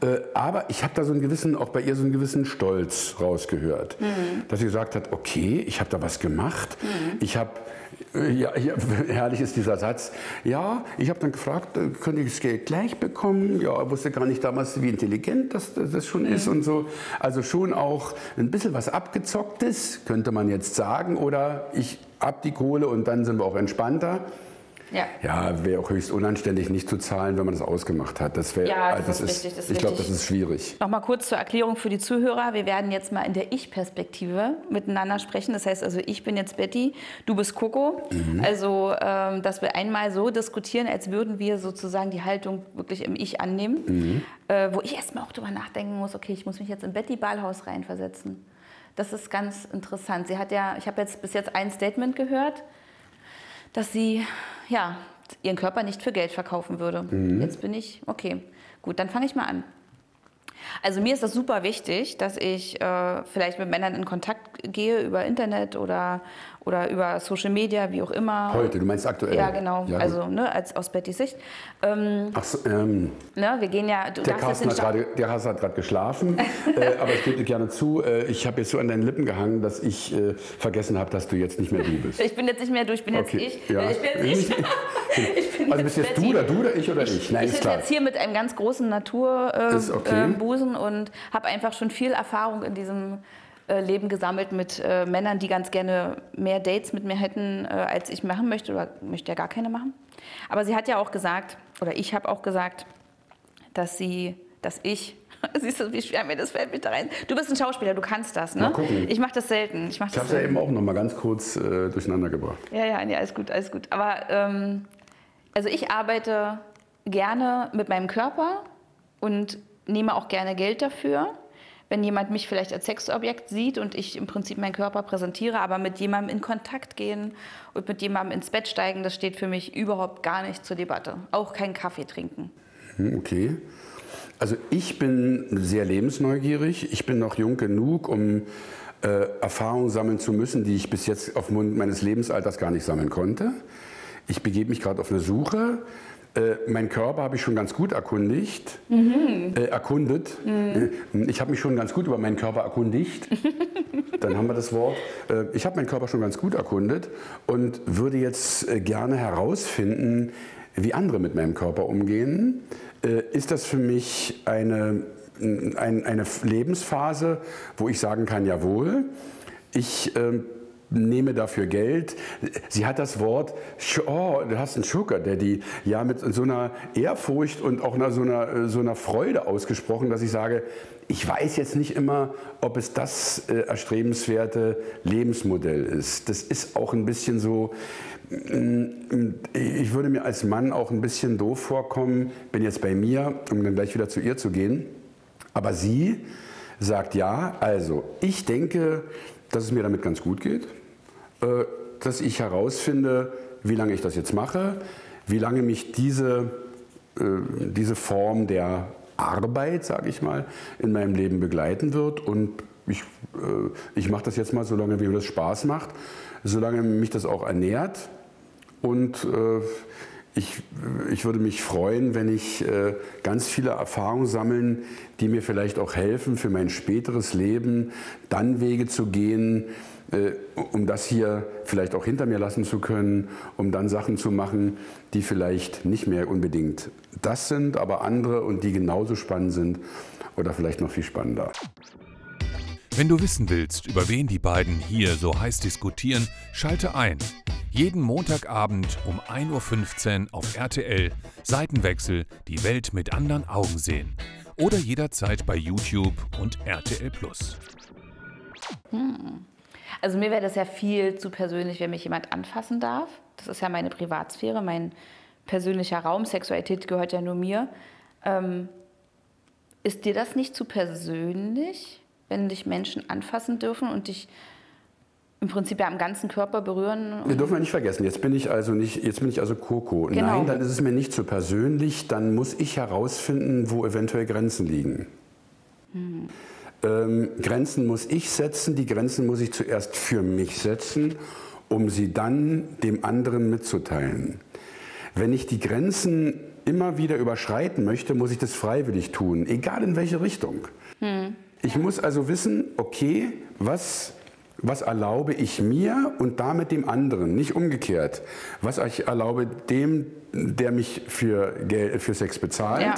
Genau. Äh, aber ich habe da so einen gewissen, auch bei ihr so einen gewissen Stolz rausgehört, Mhm. dass sie gesagt hat, okay, ich habe da was gemacht. Ich habe, äh, ja, ja, herrlich ist dieser Satz, ja, ich habe dann gefragt, äh, könnte ich das Geld gleich bekommen? Ja, wusste gar nicht damals, wie intelligent das, das schon ist und so. Also schon auch ein bisschen was abgezocktes, könnte man jetzt sagen, oder ich ab die Kohle und dann sind wir auch entspannter. Ja. Ja, wäre auch höchst unanständig, nicht zu zahlen, wenn man das ausgemacht hat. Das wäre, Ja, also das ist richtig, das ich glaube, das ist schwierig. Nochmal kurz zur Erklärung für die Zuhörer. Wir werden jetzt mal in der Ich-Perspektive miteinander sprechen. Das heißt also, ich bin jetzt Betty, du bist Coco. Also, ähm, dass wir einmal so diskutieren, als würden wir sozusagen die Haltung wirklich im Ich annehmen. Äh, wo ich erstmal auch drüber nachdenken muss, okay, ich muss mich jetzt in Betty Ballhaus reinversetzen. Das ist ganz interessant. Sie hat ja, ich habe jetzt bis jetzt ein Statement gehört, dass sie ja, ihren Körper nicht für Geld verkaufen würde. Jetzt bin ich, okay, gut, dann fange ich mal an. Also mir ist das super wichtig, dass ich äh, vielleicht mit Männern in Kontakt gehe über Internet oder, oder über Social Media, wie auch immer. Heute, du meinst aktuell? Ja, genau. Ja, also ne, als, aus Bettys Sicht. Ähm, Ach so, ähm, ne, wir gehen ja. Du der Carsten jetzt hat den gerade, der Carsten hat gerade geschlafen, äh, aber ich gebe dir gerne zu, äh, ich habe jetzt so an deinen Lippen gehangen, dass ich äh, vergessen habe, dass du jetzt nicht mehr du bist. Ich bin jetzt nicht mehr du, ich bin jetzt Okay, ich. ja. Ich bin jetzt ich. ich bin Also bist jetzt du Betty. oder du oder ich oder ich? Nein, ich sitze jetzt hier mit einem ganz großen Naturbusen Ist okay. äh, und habe einfach schon viel Erfahrung in diesem Leben gesammelt mit äh, Männern, die ganz gerne mehr Dates mit mir hätten, äh, als ich machen möchte oder möchte ja gar keine machen. Aber sie hat ja auch gesagt, oder ich habe auch gesagt, dass sie, dass ich, siehst du, wie schwer mir das fällt mit da rein. Du bist ein Schauspieler, du kannst das, ne? Ich mache das selten. Ich, mach Ich habe es ja eben auch noch mal ganz kurz äh, durcheinander gebracht. Ja, ja, nee, alles gut, alles gut. Aber ähm, also ich arbeite gerne mit meinem Körper und nehme auch gerne Geld dafür. Wenn jemand mich vielleicht als Sexobjekt sieht und ich im Prinzip meinen Körper präsentiere, aber mit jemandem in Kontakt gehen und mit jemandem ins Bett steigen, das steht für mich überhaupt gar nicht zur Debatte. Auch kein Kaffee trinken. Hm, Okay. Also ich bin sehr lebensneugierig. Ich bin noch jung genug, um äh, Erfahrungen sammeln zu müssen, die ich bis jetzt aufgrund meines Lebensalters gar nicht sammeln konnte. Ich begebe mich gerade auf eine Suche. Äh, mein Körper habe ich schon ganz gut erkundigt, äh, erkundet. Äh, Ich habe mich schon ganz gut über meinen Körper erkundigt. Dann haben wir das Wort. Äh, Ich habe meinen Körper schon ganz gut erkundet und würde jetzt äh, gerne herausfinden, wie andere mit meinem Körper umgehen. Äh, Ist das für mich eine, ein, eine Lebensphase, wo ich sagen kann, jawohl, ich ähm, nehme dafür Geld. Sie hat das Wort, oh, du hast einen Sugar Daddy, ja, mit so einer Ehrfurcht und auch einer, so, einer, so einer Freude ausgesprochen, dass ich sage, ich weiß jetzt nicht immer, ob es das äh, erstrebenswerte Lebensmodell ist. Das ist auch ein bisschen so, mm, ich würde mir als Mann auch ein bisschen doof vorkommen, bin jetzt bei mir, um dann gleich wieder zu ihr zu gehen. Aber sie sagt ja, also ich denke, dass es mir damit ganz gut geht, dass ich herausfinde, wie lange ich das jetzt mache, wie lange mich diese, äh, diese Form der Arbeit, sage ich mal, in meinem Leben begleiten wird. Und ich, äh, ich mache das jetzt mal so lange, wie mir das Spaß macht, solange mich das auch ernährt. Und äh, ich, ich würde mich freuen, wenn ich äh, ganz viele Erfahrungen sammeln, die mir vielleicht auch helfen, für mein späteres Leben dann Wege zu gehen, äh, um das hier vielleicht auch hinter mir lassen zu können, um dann Sachen zu machen, die vielleicht nicht mehr unbedingt das sind, aber andere und die genauso spannend sind oder vielleicht noch viel spannender. Wenn du wissen willst, über wen die beiden hier so heiß diskutieren, schalte ein. Jeden Montagabend um 1.15 Uhr auf RTL Seitenwechsel die Welt mit anderen Augen sehen. Oder jederzeit bei YouTube und RTL Plus. Also mir wäre das ja viel zu persönlich, wenn mich jemand anfassen darf. Das ist ja meine Privatsphäre, mein persönlicher Raum. Sexualität gehört ja nur mir. Ähm, ist dir das nicht zu persönlich, wenn dich Menschen anfassen dürfen und dich im Prinzip ja am ganzen Körper berühren? Wir dürfen wir nicht vergessen, jetzt bin ich also nicht, jetzt bin ich also Coco. Genau. Nein, dann ist es mir nicht so persönlich, dann muss ich herausfinden, wo eventuell Grenzen liegen. Ähm, Grenzen muss ich setzen, die Grenzen muss ich zuerst für mich setzen, um sie dann dem anderen mitzuteilen. Wenn ich die Grenzen immer wieder überschreiten möchte, muss ich das freiwillig tun, egal in welche Richtung. Ich muss also wissen, okay, was, was erlaube ich mir und damit dem anderen, nicht umgekehrt. Was ich erlaube dem, der mich für, für Sex bezahlt, Ja.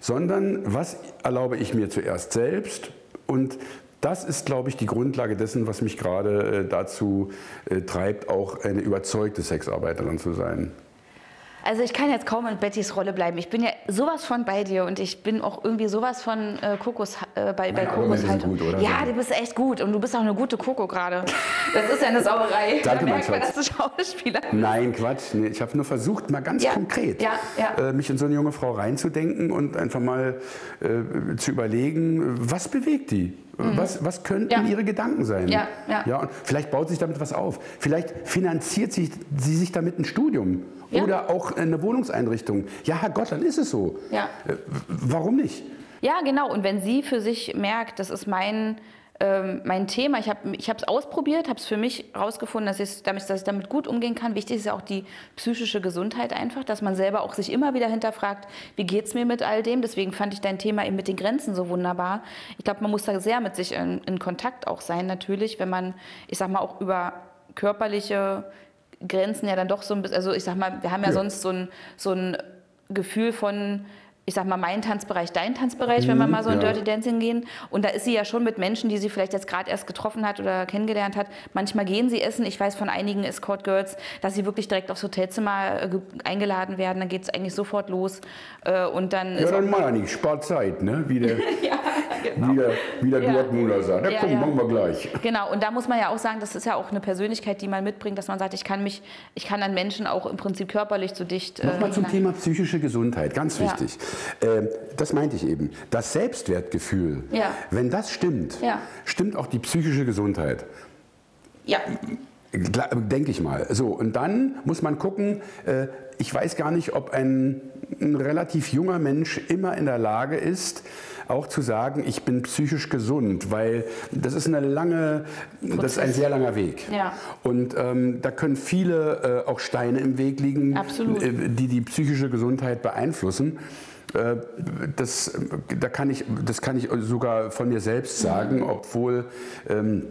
sondern was erlaube ich mir zuerst selbst und das ist, glaube ich, die Grundlage dessen, was mich gerade äh, dazu äh, treibt, auch eine überzeugte Sexarbeiterin zu sein. Also ich kann jetzt kaum in Bettys Rolle bleiben. Ich bin ja sowas von bei dir und ich bin auch irgendwie sowas von äh, Kokos äh, bei, bei sind Kokoshaltung. gut, oder? Ja, du bist echt gut und du bist auch eine gute Koko gerade. Das ist ja eine Sauerei. Danke, da mein merkt man, dass du Schauspieler Nein, Quatsch. Nee, ich habe nur versucht, mal ganz Ja, konkret ja, ja. Äh, mich in so eine junge Frau reinzudenken und einfach mal äh, zu überlegen, was bewegt die? Was, was könnten Mhm. Ja. ihre Gedanken sein? Ja, ja. und vielleicht baut sich damit was auf. Vielleicht finanziert sich, sie sich damit ein Studium Ja. oder auch eine Wohnungseinrichtung. Ja, Herrgott, dann ist es so. Ja. Äh, warum nicht? Ja, genau. Und wenn sie für sich merkt, das ist mein, ähm, mein Thema, ich habe es ausprobiert, habe es für mich herausgefunden, dass, damit, dass ich damit gut umgehen kann. Wichtig ist ja auch die psychische Gesundheit einfach, dass man selber auch sich immer wieder hinterfragt, wie geht es mir mit all dem. Deswegen fand ich dein Thema eben mit den Grenzen so wunderbar. Ich glaube, man muss da sehr mit sich in, in Kontakt auch sein, natürlich, wenn man, ich sag mal, auch über körperliche Grenzen ja dann doch so ein bisschen, also ich sag mal, wir haben ja, Ja. sonst so ein, so ein Gefühl von, ich sag mal, mein Tanzbereich, dein Tanzbereich, wenn wir mal so in Mhm, ja. Dirty Dancing gehen. Und da ist sie ja schon mit Menschen, die sie vielleicht jetzt gerade erst getroffen hat oder kennengelernt hat. Manchmal gehen sie essen. Ich weiß von einigen Escort Girls, dass sie wirklich direkt aufs Hotelzimmer äh, ge- eingeladen werden. Dann geht es eigentlich sofort los. Äh, Und dann Ja, dann mal nicht. Spart Zeit, ne? Wie der, wie der, wie der Ja. Dortmunder sagt. Ja, Ja, komm, ja. machen wir gleich. Genau, und da muss man ja auch sagen, das ist ja auch eine Persönlichkeit, die man mitbringt, dass man sagt, ich kann mich, ich kann an Menschen auch im Prinzip körperlich zu dicht. Nochmal zum Thema psychische Gesundheit, ganz wichtig. Ähm, das meinte ich eben. Das Selbstwertgefühl, Ja. wenn das stimmt, Ja. stimmt auch die psychische Gesundheit. Ja, Denke ich mal. So, und dann muss man gucken, äh, ich weiß gar nicht, ob ein, ein relativ junger Mensch immer in der Lage ist, auch zu sagen, ich bin psychisch gesund, weil das ist eine lange, das ist ein sehr langer Weg. Ja. Und ähm, da können viele äh, auch Steine im Weg liegen, äh, die die psychische Gesundheit beeinflussen. Äh, Das, da kann ich, das kann ich sogar von mir selbst sagen, obwohl ähm,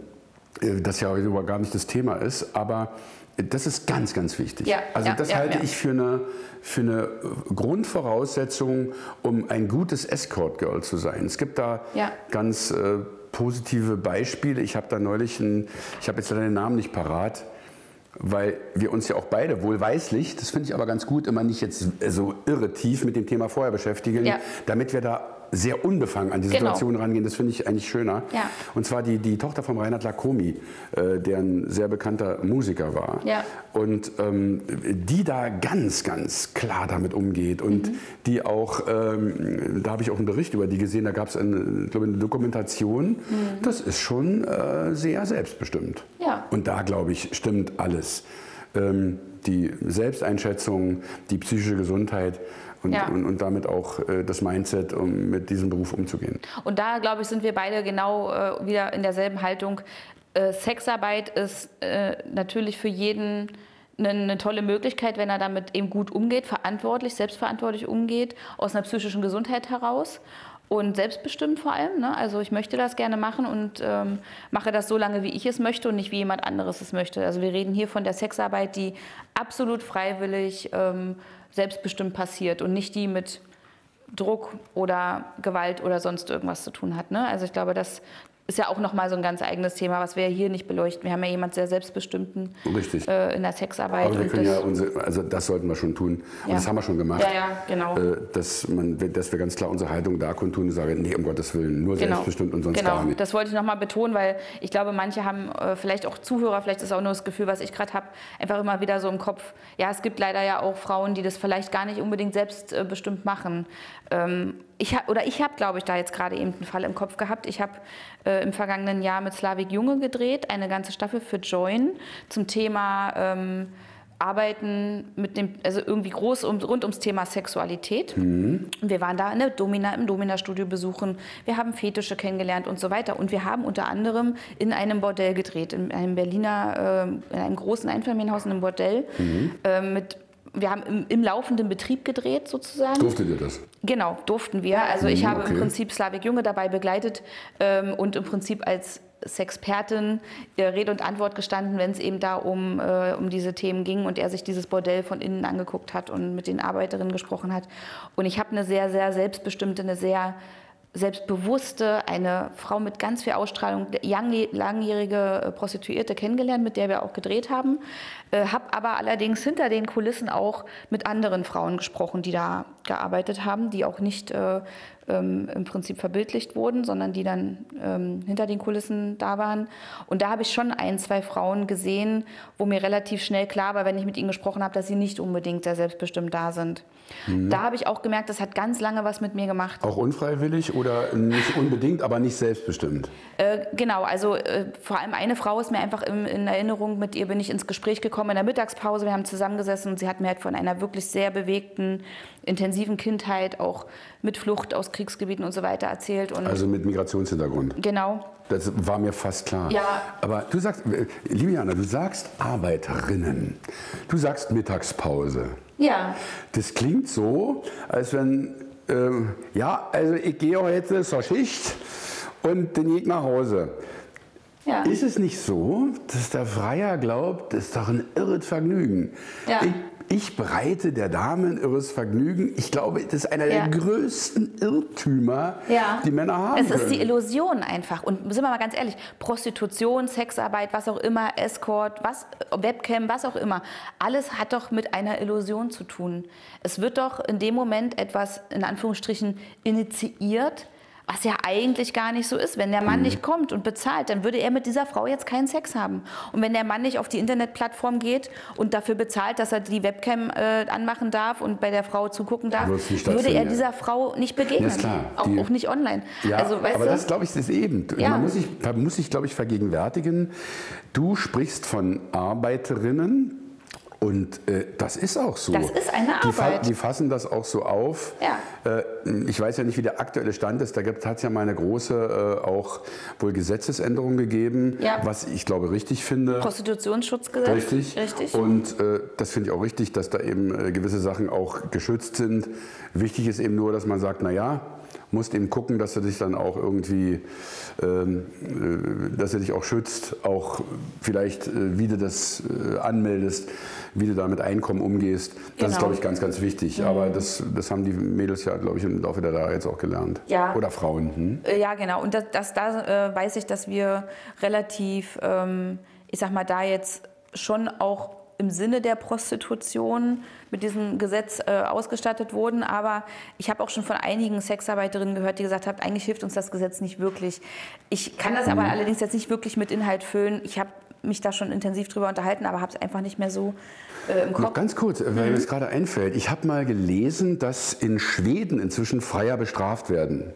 äh, das ja gar nicht das Thema ist, aber das ist ganz, ganz wichtig. Ja, also ja, das ja, halte ich für eine, für eine Grundvoraussetzung, um ein gutes Escort-Girl zu sein. Es gibt da Ja. ganz äh, positive Beispiele. Ich habe da neulich, einen, ich habe jetzt den Namen nicht parat, weil wir uns ja auch beide wohlweislich, das finde ich aber ganz gut, immer nicht jetzt so irre tief mit dem Thema vorher beschäftigen, damit wir da sehr unbefangen an die Genau. Situation rangehen. Das finde ich eigentlich schöner. Ja. Und zwar die, die Tochter von Reinhard Lacomi, äh, der ein sehr bekannter Musiker war. Ja. Und ähm, die da ganz, ganz klar damit umgeht und Mhm. die auch, ähm, da habe ich auch einen Bericht über die gesehen, da gab es eine, ich eine Dokumentation. Das ist schon äh, sehr selbstbestimmt. Mhm. Ja. Und da, glaube ich, stimmt alles. Ähm, die Selbsteinschätzung, die psychische Gesundheit und, Ja. und, und damit auch äh, das Mindset, um mit diesem Beruf umzugehen. Und da, glaube ich, sind wir beide genau äh, wieder in derselben Haltung. Äh, Sexarbeit ist äh, natürlich für jeden eine, eine tolle Möglichkeit, wenn er damit eben gut umgeht, verantwortlich, selbstverantwortlich umgeht, aus einer psychischen Gesundheit heraus. Und selbstbestimmt vor allem. Ne? Also ich möchte das gerne machen und ähm, mache das so lange, wie ich es möchte und nicht wie jemand anderes es möchte. Also wir reden hier von der Sexarbeit, die absolut freiwillig, ähm, selbstbestimmt passiert und nicht die mit Druck oder Gewalt oder sonst irgendwas zu tun hat. Ne? Also ich glaube, das ist ja auch nochmal so ein ganz eigenes Thema, was wir hier nicht beleuchten. Wir haben ja jemanden sehr selbstbestimmten äh, in der Sexarbeit. Aber wir können das, ja unsere, also das sollten wir schon tun. Und Ja. das haben wir schon gemacht. Ja, ja, genau. Äh, dass, man, dass wir ganz klar unsere Haltung da kundtun und sagen, nee, um Gottes Willen, nur selbstbestimmt und sonst genau. gar nicht. Das wollte ich nochmal betonen, weil ich glaube, manche haben äh, vielleicht auch Zuhörer, vielleicht ist auch nur das Gefühl, was ich gerade habe, einfach immer wieder so im Kopf. Ja, es gibt leider ja auch Frauen, die das vielleicht gar nicht unbedingt selbstbestimmt äh, machen. Ähm, ich hab, oder ich habe, glaube ich, da jetzt gerade eben einen Fall im Kopf gehabt. Ich habe äh, im vergangenen Jahr mit Slavik Junge gedreht, eine ganze Staffel für Join zum Thema ähm, Arbeiten mit dem, also irgendwie groß um, rund ums Thema Sexualität. Und wir waren da in der Domina, im Domina-Studio besuchen. Wir haben Fetische kennengelernt und so weiter. Und wir haben unter anderem in einem Bordell gedreht, in einem Berliner, äh, in einem großen Einfamilienhaus, in einem Bordell. Äh, mit, wir haben im, im laufenden Betrieb gedreht sozusagen. Durftet ihr das? Genau, durften wir. Also ich Mhm, habe okay. im Prinzip Slavik Junge dabei begleitet ähm, und im Prinzip als Sexpertin äh, Rede und Antwort gestanden, wenn es eben da um, äh, um diese Themen ging und er sich dieses Bordell von innen angeguckt hat und mit den Arbeiterinnen gesprochen hat. Und ich habe eine sehr, sehr selbstbestimmte, eine sehr selbstbewusste, eine Frau mit ganz viel Ausstrahlung, young- langjährige äh, Prostituierte kennengelernt, mit der wir auch gedreht haben. Äh, habe aber allerdings hinter den Kulissen auch mit anderen Frauen gesprochen, die da gearbeitet haben, die auch nicht äh, ähm, im Prinzip verbildlicht wurden, sondern die dann ähm, hinter den Kulissen da waren. Und da habe ich schon ein, zwei Frauen gesehen, wo mir relativ schnell klar war, wenn ich mit ihnen gesprochen habe, dass sie nicht unbedingt sehr selbstbestimmt da sind. Mhm. Da habe ich auch gemerkt, das hat ganz lange was mit mir gemacht. Auch unfreiwillig oder nicht unbedingt, aber nicht selbstbestimmt? Äh, genau, also äh, vor allem eine Frau ist mir einfach in, in, Erinnerung, mit ihr bin ich ins Gespräch gekommen in der Mittagspause. Wir haben zusammengesessen und sie hat mir halt von einer wirklich sehr bewegten, intensiven Kindheit, auch mit Flucht aus Kriegsgebieten und so weiter erzählt. Und also mit Migrationshintergrund? Genau. Das war mir fast klar. Ja. Aber du sagst, äh, Liliana, du sagst Arbeiterinnen. Du sagst Mittagspause. Ja. Das klingt so, als wenn, ähm, ja, also ich gehe heute zur Schicht und dann gehe ich nach Hause. Ja. Ist es nicht so, dass der Freier glaubt, das ist doch ein irres Vergnügen? Ja. Ich ich bereite der Dame ein irres Vergnügen. Ich glaube, das ist einer ja. der größten Irrtümer, ja. die Männer haben. Es ist können. die Illusion einfach. Und sind wir mal ganz ehrlich, Prostitution, Sexarbeit, was auch immer, Escort, was, Webcam, was auch immer, alles hat doch mit einer Illusion zu tun. Es wird doch in dem Moment etwas, in Anführungsstrichen, initiiert, was ja eigentlich gar nicht so ist. Wenn der Mann mhm. nicht kommt und bezahlt, dann würde er mit dieser Frau jetzt keinen Sex haben. Und wenn der Mann nicht auf die Internetplattform geht und dafür bezahlt, dass er die Webcam äh, anmachen darf und bei der Frau zugucken darf, würde er dieser Frau nicht begegnen. Auch, auch, nicht online. Ja, also, aber du? das, glaube ich, ist eben. Ja. Man muss sich, muss sich glaube ich, vergegenwärtigen, du sprichst von Arbeiterinnen, und äh, das ist auch so. Das ist eine Arbeit. Die, die fassen das auch so auf. Ja. Äh, ich weiß ja nicht, wie der aktuelle Stand ist. Da hat es ja mal eine große äh, auch wohl Gesetzesänderung gegeben, ja. was ich glaube richtig finde. Prostitutionsschutzgesetz. Richtig. richtig. Und äh, das finde ich auch richtig, dass da eben äh, gewisse Sachen auch geschützt sind. Wichtig ist eben nur, dass man sagt, na ja, musst eben gucken, dass du dich dann auch irgendwie, ähm, äh, dass er dich auch schützt, auch vielleicht, äh, wie du das äh, anmeldest, wie du da mit Einkommen umgehst. Das genau. ist, glaube ich, ganz, ganz wichtig. Mhm. Aber das, das haben die Mädels ja, glaube ich, im Laufe der Jahre jetzt auch gelernt. Ja. Oder Frauen. Hm? Ja, genau. Und das, das da weiß ich, dass wir relativ, ähm, ich sag mal, da jetzt schon auch im Sinne der Prostitution mit diesem Gesetz äh, ausgestattet wurden. Aber ich habe auch schon von einigen Sexarbeiterinnen gehört, die gesagt haben, eigentlich hilft uns das Gesetz nicht wirklich. Ich kann das aber mhm. allerdings jetzt nicht wirklich mit Inhalt füllen. Ich habe mich da schon intensiv drüber unterhalten, aber habe es einfach nicht mehr so äh, im Kopf. Noch ganz kurz, weil mhm. mir das gerade einfällt. Ich habe mal gelesen, dass in Schweden inzwischen Freier bestraft werden.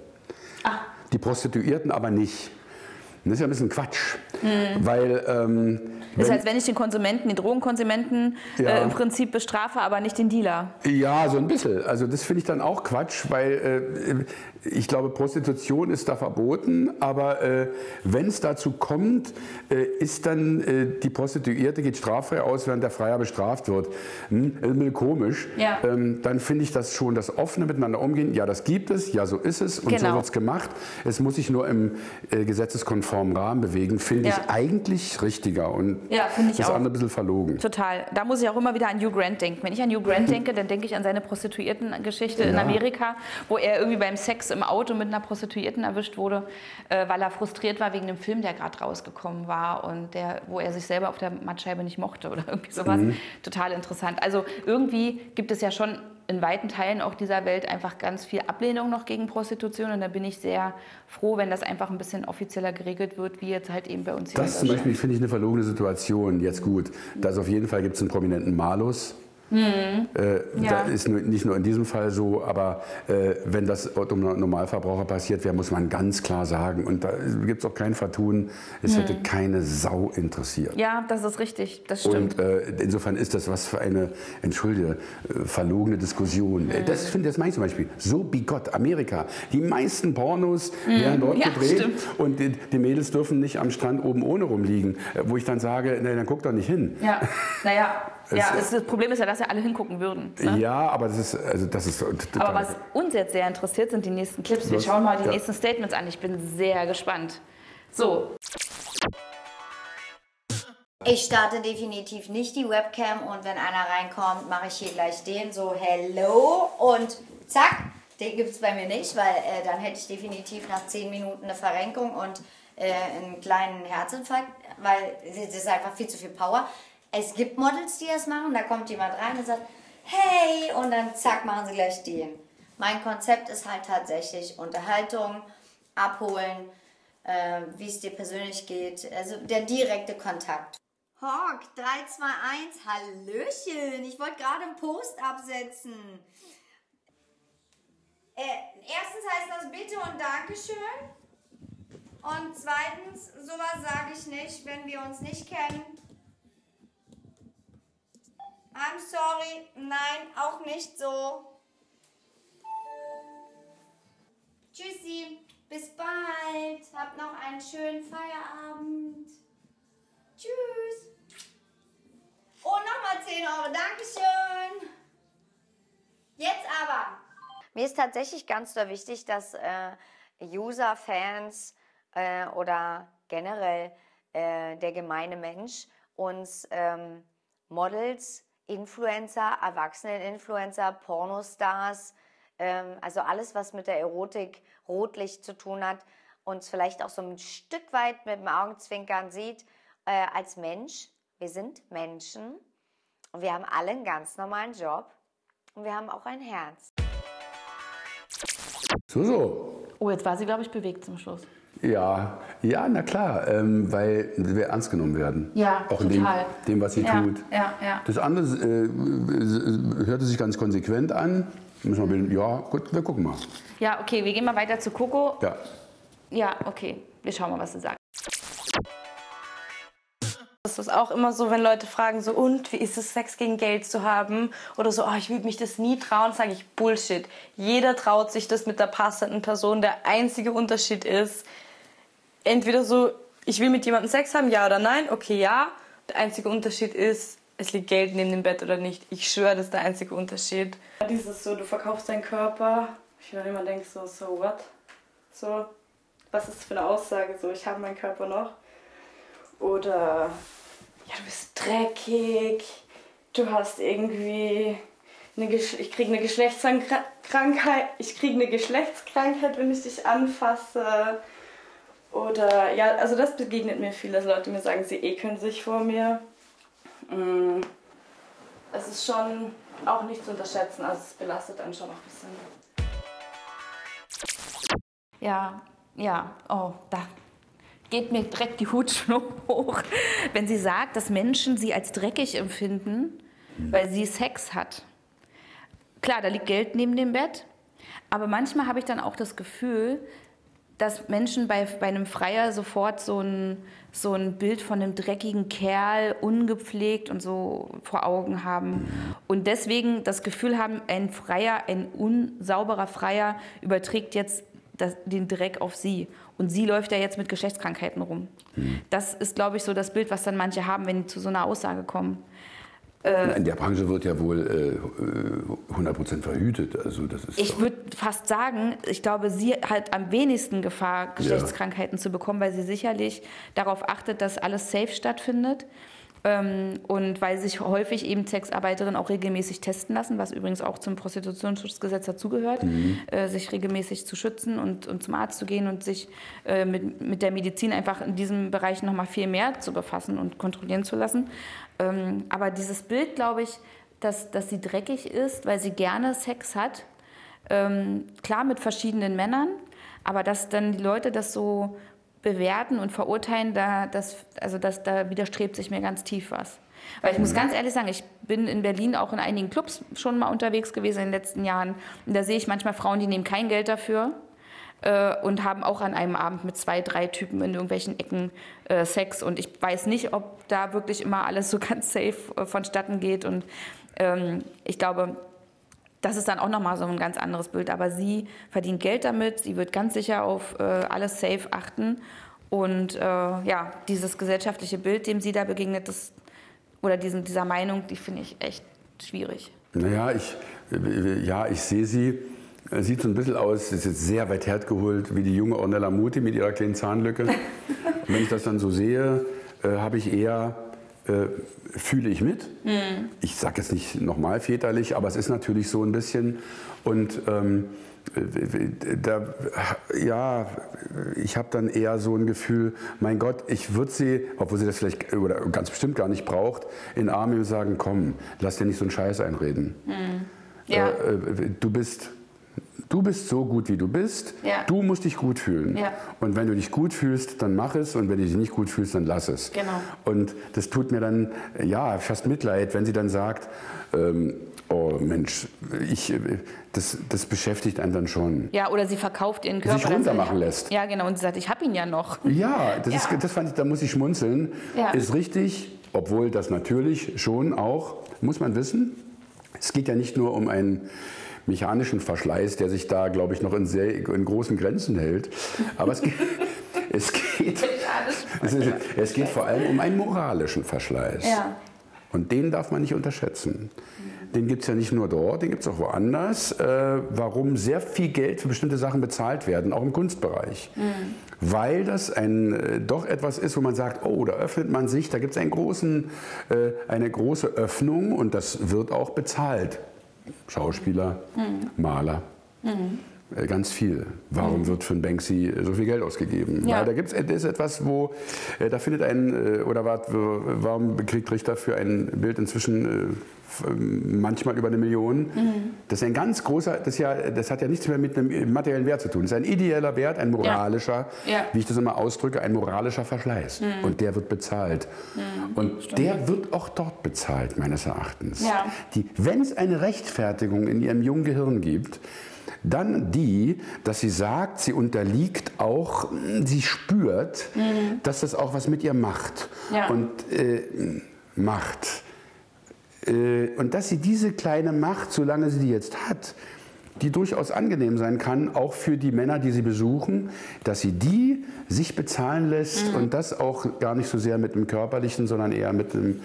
Ach. Die Prostituierten aber nicht. Das ist ja ein bisschen Quatsch, mhm. weil ähm, das heißt, wenn ich den Konsumenten, den Drogenkonsumenten ja. äh, im Prinzip bestrafe, aber nicht den Dealer. Ja, so ein bisschen. Also das finde ich dann auch Quatsch, weil äh, ich glaube, Prostitution ist da verboten, aber äh, wenn es dazu kommt, äh, ist dann äh, die Prostituierte geht straffrei aus, während der Freier bestraft wird. Hm, komisch. Ja. Ähm, dann finde ich das schon, das offene Miteinander umgehen. Ja, das gibt es, ja, so ist es und genau. so wird es gemacht. Es muss sich nur im äh, gesetzeskonformen Rahmen bewegen, finde ja. ich eigentlich richtiger. Und ja, finde ich das auch. andere ein bisschen verlogen. Total. Da muss ich auch immer wieder an Hugh Grant denken. Wenn ich an Hugh Grant denke, dann denke ich an seine Prostituierten-Geschichte ja. in Amerika, wo er irgendwie beim Sex im Auto mit einer Prostituierten erwischt wurde, äh, weil er frustriert war wegen dem Film, der gerade rausgekommen war und der, wo er sich selber auf der Mattscheibe nicht mochte oder irgendwie sowas. Mhm. Total interessant. Also irgendwie gibt es ja schon in weiten Teilen auch dieser Welt einfach ganz viel Ablehnung noch gegen Prostitution. Und da bin ich sehr froh, wenn das einfach ein bisschen offizieller geregelt wird, wie jetzt halt eben bei uns hier. Das zum Beispiel finde ich eine verlogene Situation. Jetzt gut, dass auf jeden Fall gibt es einen prominenten Malus Mhm. Äh, ja. Das ist nicht nur in diesem Fall so, aber äh, wenn das um Normalverbraucher passiert wäre, muss man ganz klar sagen. Und da gibt es auch kein Vertun, es mhm. hätte keine Sau interessiert. Ja, das ist richtig, das stimmt. Und äh, insofern ist das was für eine, entschuldige, äh, verlogene Diskussion. Mhm. Das, finde das ich zum Beispiel. So bigott, Amerika. Die meisten Pornos mhm. werden dort ja, gedreht stimmt. und die, die, Mädels dürfen nicht am Strand oben ohne rumliegen. Äh, wo ich dann sage, na, dann guck doch nicht hin. Ja, naja. Ja, das, das, Problem ist ja, dass ja alle hingucken würden. Ne? Ja, aber das ist, also das ist Aber was uns jetzt sehr interessiert, sind die nächsten Clips. Wir schauen mal die ja. nächsten Statements an. Ich bin sehr gespannt. So. Ich starte definitiv nicht die Webcam und wenn einer reinkommt, mache ich hier gleich den so Hello und zack, den gibt es bei mir nicht, weil äh, dann hätte ich definitiv nach 10 Minuten eine Verrenkung und äh, einen kleinen Herzinfarkt, weil das ist einfach viel zu viel Power. Es gibt Models, die das machen. Da kommt jemand rein und sagt, hey, und dann zack, machen sie gleich den. Mein Konzept ist halt tatsächlich Unterhaltung, abholen, äh, wie es dir persönlich geht. Also der direkte Kontakt. Hawk, 3, 2, 1, Hallöchen. Ich wollte gerade einen Post absetzen. Äh, erstens heißt das Bitte und Dankeschön. Und zweitens, sowas sage ich nicht, wenn wir uns nicht kennen. I'm sorry, nein, auch nicht so. Tschüssi, bis bald. Habt noch einen schönen Feierabend. Tschüss. Und nochmal 10 Euro, Dankeschön. Jetzt aber. Mir ist tatsächlich ganz so wichtig, dass äh, User, Fans äh, oder generell äh, der gemeine Mensch uns ähm, Models, Influencer, Erwachsenen-Influencer, Pornostars, ähm, also alles, was mit der Erotik Rotlicht zu tun hat, uns vielleicht auch so ein Stück weit mit dem Augenzwinkern sieht äh, als Mensch. Wir sind Menschen und wir haben alle einen ganz normalen Job und wir haben auch ein Herz. So, so. Oh, jetzt war sie, glaube ich, bewegt zum Schluss. Ja, ja, na klar, ähm, weil wir ernst genommen werden. Ja, Auch in dem, total. dem, was sie Ja, tut. ja, ja. Das andere äh, hörte sich ganz konsequent an. Müssen wir, ja, gut, wir gucken mal. Ja, okay, wir gehen mal weiter zu Coco. Ja. Ja, okay. Wir schauen mal, was sie sagt. Das ist auch immer so, wenn Leute fragen, so, und wie ist es, Sex gegen Geld zu haben? Oder so, oh, ich würde mich das nie trauen, sage ich, Bullshit. Jeder traut sich das mit der passenden Person. Der einzige Unterschied ist, entweder so, ich will mit jemandem Sex haben, ja oder nein, okay, ja. Der einzige Unterschied ist, es liegt Geld neben dem Bett oder nicht. Ich schwöre, das ist der einzige Unterschied. Dieses so, du verkaufst deinen Körper. Ich mir immer denke so, so what? So, was ist das für eine Aussage? So, ich habe meinen Körper noch. Oder, ja, du bist dreckig. Du hast irgendwie eine Gesch ich kriege eine Geschlechtskrankheit. Ich kriege eine Geschlechtskrankheit, wenn ich dich anfasse. Oder ja, also das begegnet mir viel, dass Leute mir sagen, sie ekeln sich vor mir. Mm, Es ist schon auch nicht zu unterschätzen, also es belastet einen schon auch ein bisschen. Ja, ja, oh, da geht mir direkt die Hutschnur hoch, wenn sie sagt, dass Menschen sie als dreckig empfinden, weil sie Sex hat. Klar, da liegt Geld neben dem Bett, aber manchmal habe ich dann auch das Gefühl, dass Menschen bei, bei einem Freier sofort so ein, so ein Bild von einem dreckigen Kerl, ungepflegt und so vor Augen haben. Und deswegen das Gefühl haben, ein Freier, ein unsauberer Freier überträgt jetzt das, den Dreck auf sie. Und sie läuft ja jetzt mit Geschlechtskrankheiten rum. Das ist, glaube ich, so das Bild, was dann manche haben, wenn die zu so einer Aussage kommen. In der Branche wird ja wohl äh, 100% verhütet. Also das ist Ich würde fast sagen, ich glaube, sie hat am wenigsten Gefahr, Geschlechtskrankheiten zu bekommen, weil sie sicherlich darauf achtet, dass alles safe stattfindet. Ähm, und weil sich häufig eben Sexarbeiterinnen auch regelmäßig testen lassen, was übrigens auch zum Prostitutionsschutzgesetz dazugehört, äh, sich regelmäßig zu schützen und, und zum Arzt zu gehen und sich äh, mit, mit der Medizin einfach in diesem Bereich noch mal viel mehr zu befassen und kontrollieren zu lassen. Ähm, aber dieses Bild, glaube ich, dass, dass sie dreckig ist, weil sie gerne Sex hat, ähm, klar mit verschiedenen Männern, aber dass dann die Leute das so bewerten und verurteilen, da, das, also das, da widerstrebt sich mir ganz tief was. Weil ich muss ganz ehrlich sagen, ich bin in Berlin auch in einigen Clubs schon mal unterwegs gewesen in den letzten Jahren. Und da sehe ich manchmal Frauen, die nehmen kein Geld dafür äh, und haben auch an einem Abend mit zwei, drei Typen in irgendwelchen Ecken äh, Sex. Und ich weiß nicht, ob da wirklich immer alles so ganz safe äh, vonstatten geht. Und ähm, ich glaube, das ist dann auch nochmal so ein ganz anderes Bild. Aber sie verdient Geld damit, sie wird ganz sicher auf äh, alles safe achten. Und äh, ja, dieses gesellschaftliche Bild, dem sie da begegnet, das, oder diesem, dieser Meinung, die finde ich echt schwierig. Naja, ich, äh, ja, ich sehe sie. Äh, Sieht so ein bisschen aus, ist jetzt sehr weit hergeholt, wie die junge Ornella Muti mit ihrer kleinen Zahnlücke. Wenn ich das dann so sehe, äh, habe ich eher äh, fühle ich mit. Ich sage jetzt nicht nochmal väterlich, aber es ist natürlich so ein bisschen. Und ähm, äh, da, ja, ich habe dann eher so ein Gefühl, mein Gott, ich würde sie, obwohl sie das vielleicht oder ganz bestimmt gar nicht braucht, in den Arm nehmen und sagen, komm, lass dir nicht so einen Scheiß einreden. Ja. Äh, äh, du bist Du bist so gut, wie du bist. Ja. Du musst dich gut fühlen. Ja. Und wenn du dich gut fühlst, dann mach es. Und wenn du dich nicht gut fühlst, dann lass es. Genau. Und das tut mir dann, ja, fast Mitleid, wenn sie dann sagt, ähm, oh Mensch, ich, das, das beschäftigt einen dann schon. Ja, oder sie verkauft ihren Körper. Sich runtermachen lässt. Ja, genau. Und sie sagt, ich habe ihn ja noch. Ja, das, Ja. Ist, das fand ich, da muss ich schmunzeln. Ist richtig, obwohl das natürlich schon auch, muss man wissen, es geht ja nicht nur um einen mechanischen Verschleiß, der sich da, glaube ich, noch in, sehr, in großen Grenzen hält. Aber es geht, es geht, es, ist, es geht vor allem um einen moralischen Verschleiß. Ja. Und den darf man nicht unterschätzen. Den gibt es ja nicht nur dort, den gibt es auch woanders. Äh, warum sehr viel Geld für bestimmte Sachen bezahlt werden, auch im Kunstbereich. Weil das ein, äh, doch etwas ist, wo man sagt, oh, da öffnet man sich, da gibt es einen großen, äh, eine große Öffnung und das wird auch bezahlt. Schauspieler, Maler. Äh, Ganz viel. Warum wird für einen Banksy äh, so viel Geld ausgegeben? Ja. Weil da gibt es ist etwas, wo äh, da findet ein, äh, oder war, warum kriegt Richter für ein Bild inzwischen äh, f- manchmal über eine Million? Das ist ein ganz großer, das, ja, das hat ja nichts mehr mit einem materiellen Wert zu tun. Das ist ein ideeller Wert, ein moralischer, Ja. wie ich das immer ausdrücke, ein moralischer Verschleiß. Und der wird bezahlt. Und der wird auch dort bezahlt, meines Erachtens. Ja. Wenn es eine Rechtfertigung in ihrem jungen Gehirn gibt, dann die, dass sie sagt, sie unterliegt auch, sie spürt, dass das auch was mit ihr macht. Ja. Und äh, Macht. Äh, und dass sie diese kleine Macht, solange sie die jetzt hat, die durchaus angenehm sein kann, auch für die Männer, die sie besuchen, dass sie die sich bezahlen lässt und das auch gar nicht so sehr mit dem körperlichen, sondern eher mit, dem,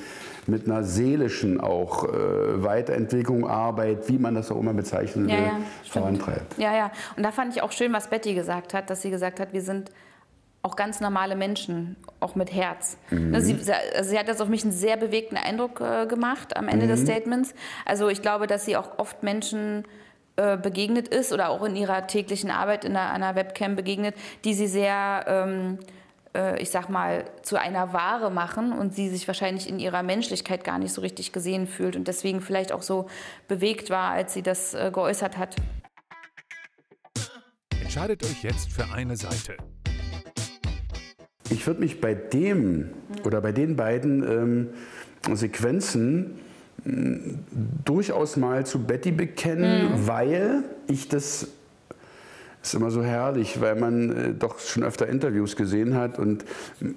mit einer seelischen auch äh, Weiterentwicklung, Arbeit, wie man das auch immer bezeichnen will, Ja, ja, vorantreibt. Ja, ja. Und da fand ich auch schön, was Betty gesagt hat, dass sie gesagt hat, wir sind auch ganz normale Menschen, auch mit Herz. Sie, also sie hat jetzt auf mich einen sehr bewegten Eindruck äh, gemacht am Ende des Statements. Also ich glaube, dass sie auch oft Menschen äh, begegnet ist oder auch in ihrer täglichen Arbeit in einer, einer Webcam begegnet, die sie sehr, ähm, äh, ich sag mal, zu einer Ware machen und sie sich wahrscheinlich in ihrer Menschlichkeit gar nicht so richtig gesehen fühlt und deswegen vielleicht auch so bewegt war, als sie das äh, geäußert hat. Entscheidet euch jetzt für eine Seite. Ich würde mich bei dem oder bei den beiden ähm, Sequenzen mh, durchaus mal zu Betty bekennen, weil ich das ist immer so herrlich, weil man äh, doch schon öfter Interviews gesehen hat und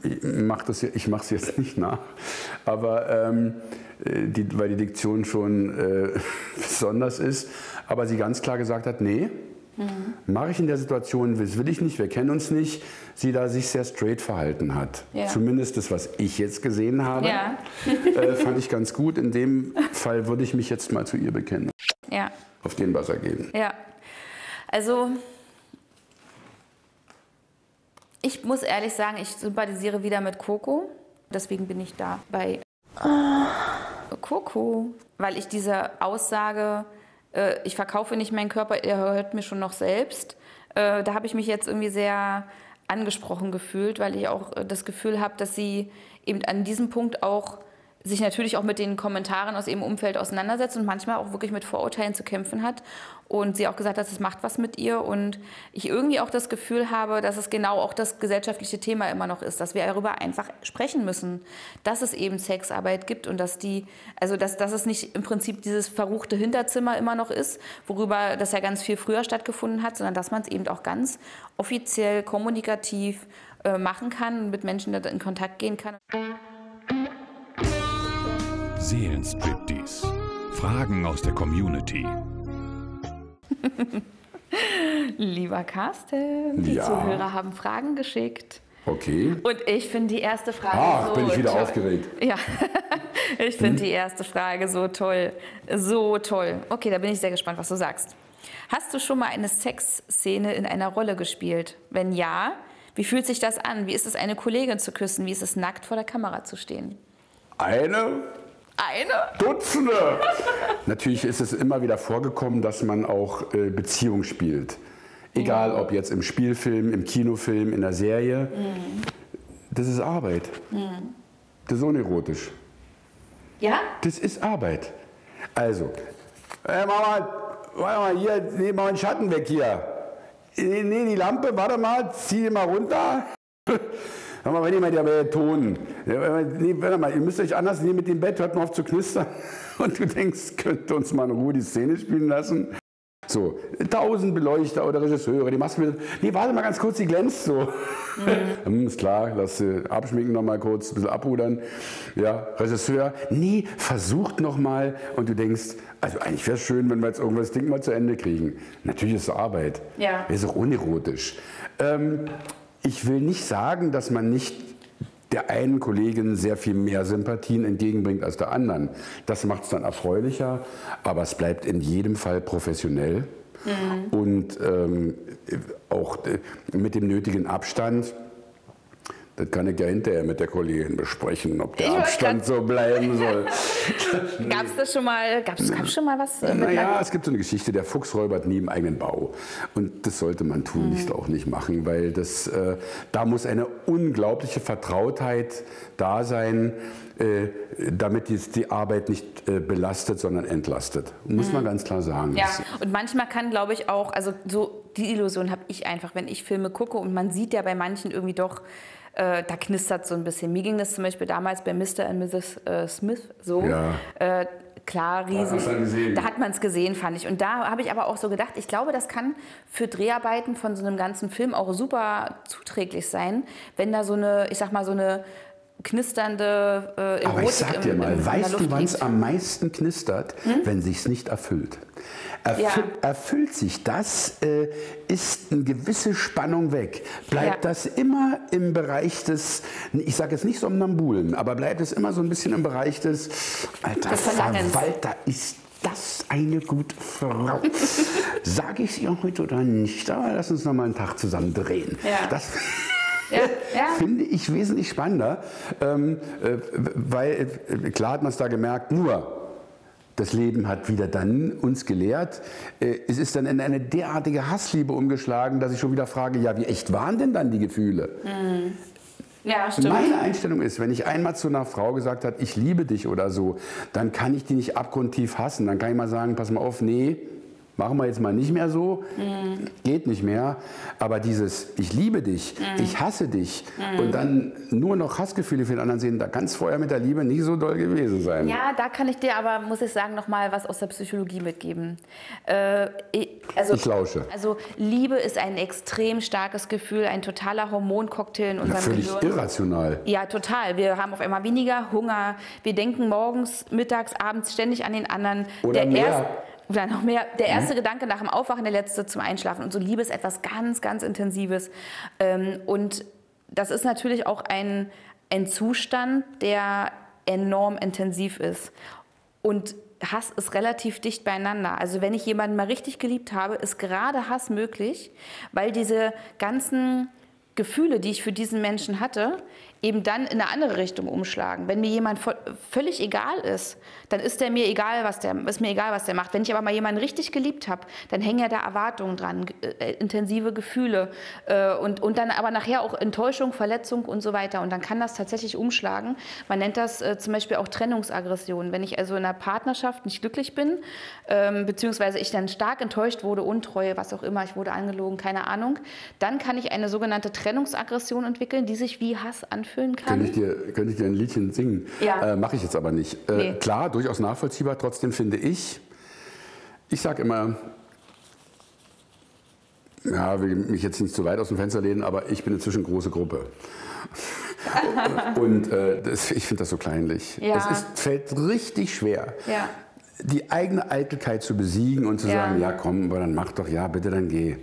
ich mache das, ja- ich mache es jetzt nicht nach, aber ähm, äh, die, weil die Diktion schon äh, besonders ist, aber sie ganz klar gesagt hat, nee, mache ich in der Situation, das will ich nicht, wir kennen uns nicht, sie da sich sehr straight verhalten hat. Ja. Zumindest das, was ich jetzt gesehen habe, Ja. äh, fand ich ganz gut. In dem Fall würde ich mich jetzt mal zu ihr bekennen, Ja, auf den Wasser gehen. ja. Also, ich muss ehrlich sagen, ich sympathisiere wieder mit Coco. Deswegen bin ich da bei Coco, weil ich diese Aussage, äh, ich verkaufe nicht meinen Körper, er hört mir schon noch selbst, äh, da habe ich mich jetzt irgendwie sehr angesprochen gefühlt, weil ich auch äh, das Gefühl habe, dass sie eben an diesem Punkt auch sich natürlich auch mit den Kommentaren aus ihrem Umfeld auseinandersetzt und manchmal auch wirklich mit Vorurteilen zu kämpfen hat. Und sie auch gesagt hat, es macht was mit ihr. Und ich irgendwie auch das Gefühl habe, dass es genau auch das gesellschaftliche Thema immer noch ist, dass wir darüber einfach sprechen müssen, dass es eben Sexarbeit gibt und dass die, also dass, dass es nicht im Prinzip dieses verruchte Hinterzimmer immer noch ist, worüber das ja ganz viel früher stattgefunden hat, sondern dass man es eben auch ganz offiziell, kommunikativ äh, machen kann und mit Menschen in Kontakt gehen kann. Seelenstriptease. Fragen aus der Community. Lieber Carsten, die Ja. Zuhörer haben Fragen geschickt. Okay. Und ich finde die erste Frage Ach, so bin ich wieder toll. aufgeregt. Ja, ich finde die erste Frage so toll. So toll. Okay, da bin ich sehr gespannt, was du sagst. Hast du schon mal eine Sexszene in einer Rolle gespielt? Wenn ja, wie fühlt sich das an? Wie ist es, eine Kollegin zu küssen? Wie ist es, nackt vor der Kamera zu stehen? Eine, Eine? Dutzende. Natürlich ist es immer wieder vorgekommen, dass man auch äh, Beziehung spielt. Egal ob jetzt im Spielfilm, im Kinofilm, in der Serie. Das ist Arbeit. Das ist unerotisch. Ja? Das ist Arbeit. Also, hey Mama, warte mal, hier, nehmen mal den Schatten weg hier. Nee, nee, die Lampe, warte mal, zieh die mal runter. Sag mal, wenn ihr mal der Ton. Nee, warte mal, ihr müsst euch anders nehmen mit dem Bett, hört mal auf zu knistern. Und du denkst, könnte uns mal in Ruhe die Szene spielen lassen? So, tausend Beleuchter oder Regisseure, die du wieder, nee, warte mal ganz kurz, die glänzt so. Hm, ist klar, lass sie abschminken noch mal kurz, ein bisschen abrudern. Ja, Regisseur, nee, versucht noch mal und du denkst, also eigentlich wäre es schön, wenn wir jetzt irgendwas Ding mal zu Ende kriegen. Natürlich ist es Arbeit. Ja. Ist auch unerotisch. Ähm, ich will nicht sagen, dass man nicht der einen Kollegin sehr viel mehr Sympathien entgegenbringt als der anderen. Das macht es dann erfreulicher, aber es bleibt in jedem Fall professionell und ähm, auch äh, mit dem nötigen Abstand. Das kann ich ja hinterher mit der Kollegin besprechen, ob der Ich Abstand so bleiben soll. Gab es das schon mal, gab's, gab's schon mal was äh, Naja, es gibt so eine Geschichte, der Fuchs räubert nie im eigenen Bau. Und das sollte man tun, nicht auch nicht machen, weil das, äh, da muss eine unglaubliche Vertrautheit da sein, äh, damit die, die Arbeit nicht äh, belastet, sondern entlastet. Muss man ganz klar sagen. Ja, und manchmal kann, glaube ich, auch, also so die Illusion habe ich einfach, wenn ich Filme gucke und man sieht ja bei manchen irgendwie doch, äh, da knistert so ein bisschen. Mir ging das zum Beispiel damals bei Mr. und Mrs. Äh, Smith so. Ja. Äh, klar, riesig. Da hat man es gesehen, fand ich. Und da habe ich aber auch so gedacht, ich glaube, das kann für Dreharbeiten von so einem ganzen Film auch super zuträglich sein, wenn da so eine, ich sag mal, so eine knisternde äh, Aber ich sag dir im- mal, im- der weißt du, wann es. Hm? am meisten knistert? Wenn sich's nicht erfüllt. Erfü Ja. Erfüllt sich das, äh, ist eine gewisse Spannung weg. Bleibt Ja. das immer im Bereich des, ich sage jetzt nicht Somnambulen, aber bleibt es immer so ein bisschen im Bereich des, alter Des. Verwalter, ist das eine gute Frau? Sage ich es ihr heute oder nicht? Aber lass uns noch mal einen Tag zusammen drehen. Ja. Das, Ja, ja. finde ich wesentlich spannender, ähm, äh, weil äh, klar hat man es da gemerkt, nur das Leben hat wieder dann uns gelehrt, äh, es ist dann in eine derartige Hassliebe umgeschlagen, dass ich schon wieder frage, ja, wie echt waren denn dann die Gefühle? Ja, stimmt. Meine Einstellung ist, wenn ich einmal zu einer Frau gesagt habe, ich liebe dich oder so, dann kann ich die nicht abgrundtief hassen. Dann kann ich mal sagen, pass mal auf, nee, machen wir jetzt mal nicht mehr so, geht nicht mehr. Aber dieses, ich liebe dich, ich hasse dich und dann nur noch Hassgefühle für den anderen sehen, da kann es vorher mit der Liebe nicht so doll gewesen sein. Ja, da kann ich dir aber, muss ich sagen, noch mal was aus der Psychologie mitgeben. Äh, ich- also, Ich lausche. Also Liebe ist ein extrem starkes Gefühl, ein totaler Hormoncocktail in Ja, unserem völlig Gehirn. irrational. Ja, total. Wir haben auf einmal weniger Hunger. Wir denken morgens, mittags, abends ständig an den anderen. Oder mehr. Erst, oder noch mehr. Der erste Gedanke nach dem Aufwachen, der letzte zum Einschlafen. Und so Liebe ist etwas ganz, ganz Intensives. Ähm, und das ist natürlich auch ein, ein Zustand, der enorm intensiv ist. Und Hass ist relativ dicht beieinander. Also wenn ich jemanden mal richtig geliebt habe, ist gerade Hass möglich, weil diese ganzen Gefühle, die ich für diesen Menschen hatte, eben dann in eine andere Richtung umschlagen. Wenn mir jemand völlig egal ist, dann ist der mir egal, was der ist mir egal, was der macht. Wenn ich aber mal jemanden richtig geliebt habe, dann hängen ja da Erwartungen dran, äh, intensive Gefühle äh, und und dann aber nachher auch Enttäuschung, Verletzung und so weiter. Und dann kann das tatsächlich umschlagen. Man nennt das äh, zum Beispiel auch Trennungsaggression. Wenn ich also in einer Partnerschaft nicht glücklich bin, ähm, beziehungsweise ich dann stark enttäuscht wurde, Untreue, was auch immer, ich wurde angelogen, keine Ahnung, dann kann ich eine sogenannte Trennungsaggression entwickeln, die sich wie Hass anfühlen kann. Könnte ich, dir, könnte ich dir ein Liedchen singen? Ja. Äh, Mache ich jetzt aber nicht. Äh, Nee. Klar, durchaus nachvollziehbar. Trotzdem finde ich, ich sage immer, ja, will mich jetzt nicht zu weit aus dem Fenster lehnen, aber ich bin inzwischen große Gruppe. Und äh, das, ich finde das so kleinlich. Ja. Es ist, fällt richtig schwer. Ja. Die eigene Eitelkeit zu besiegen und zu Ja. sagen, ja komm, aber dann mach doch, ja bitte, dann geh.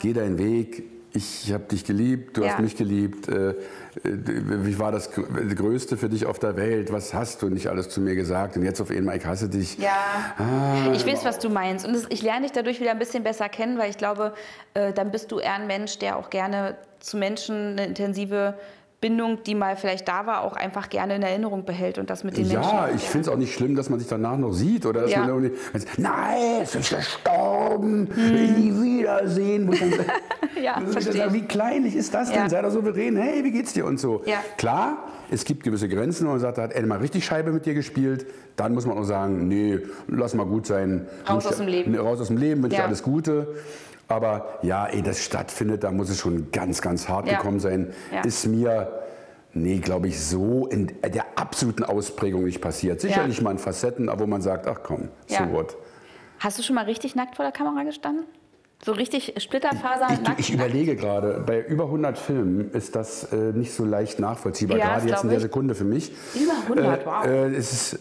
Geh deinen Weg. Ich habe dich geliebt, du Ja. hast mich geliebt. Äh, äh, wie war das Gr- Größte für dich auf der Welt? Was hast du nicht alles zu mir gesagt? Und jetzt auf einmal, ich hasse dich. Ja, Ah, ich weiß, was du meinst. Und das, ich lerne dich dadurch wieder ein bisschen besser kennen, weil ich glaube, äh, dann bist du eher ein Mensch, der auch gerne zu Menschen eine intensive Bindung, die mal vielleicht da war, auch einfach gerne in Erinnerung behält und das mit den Menschen. Ja, ich finde es auch nicht schlimm, dass man sich danach noch sieht. Oder dass Ja. man irgendwie, nein, es ist gestorben, nie wiedersehen. Hm. Ja, verstehe wie kleinlich ist das denn? Ja. Sei doch souverän, hey, wie geht's dir und so. Ja. Klar, es gibt gewisse Grenzen, wo man sagt, da hat er mal richtig Scheibe mit dir gespielt. Dann muss man auch sagen, nee, lass mal gut sein. Raus aus dem Leben. Raus aus dem Leben, wünsche dir Ja. alles Gute. Aber ja, ehe das stattfindet, da muss es schon ganz, ganz hart Ja. gekommen sein. Ja. Ist mir, nee, glaube ich, so in der absoluten Ausprägung nicht passiert. Sicherlich mal in Facetten, aber wo man sagt, ach komm, Ja. so what. Hast du schon mal richtig nackt vor der Kamera gestanden? So richtig Splitterfaser Ich, nackt? ich überlege gerade, bei über 100 Filmen ist das äh, nicht so leicht nachvollziehbar, Ja, gerade jetzt in der ich. Sekunde für mich. Über 100, wow. Äh, es ist,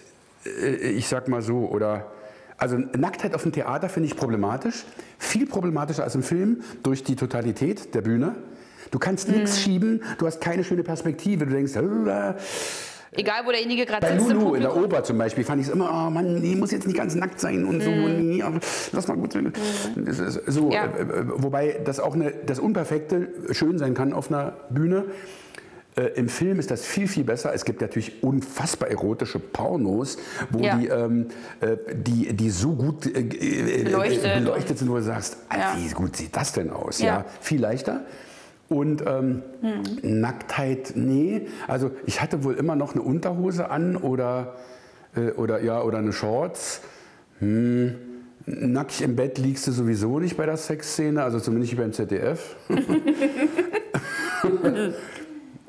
äh, ich sag mal so, oder also Nacktheit auf dem Theater finde ich problematisch, viel problematischer als im Film durch die Totalität der Bühne. Du kannst Mhm. nichts schieben, du hast keine schöne Perspektive, du denkst, äh, Egal, wo derjenige gerade bei sitzt im Lulu in der. Oper zum Beispiel fand ich es immer, oh Mann, die muss jetzt nicht ganz nackt sein und so, nee, aber lass mal gut ist So, Mhm. Ja. äh, äh, wobei das auch eine, das Unperfekte schön sein kann auf einer Bühne. Äh, Im Film ist das viel, viel besser. Es gibt natürlich unfassbar erotische Pornos, wo Ja. die, ähm, äh, die, die so gut äh, äh, Beleuchtet. äh, beleuchtet sind, wo du sagst, Alter, Ja. wie gut sieht das denn aus? Ja. Ja. Viel leichter. Und ähm, Nacktheit, nee. Also ich hatte wohl immer noch eine Unterhose an oder, äh, oder, ja, oder eine Shorts. Hm. Nackt im Bett liegst du sowieso nicht bei der Sexszene, also zumindest nicht beim ZDF.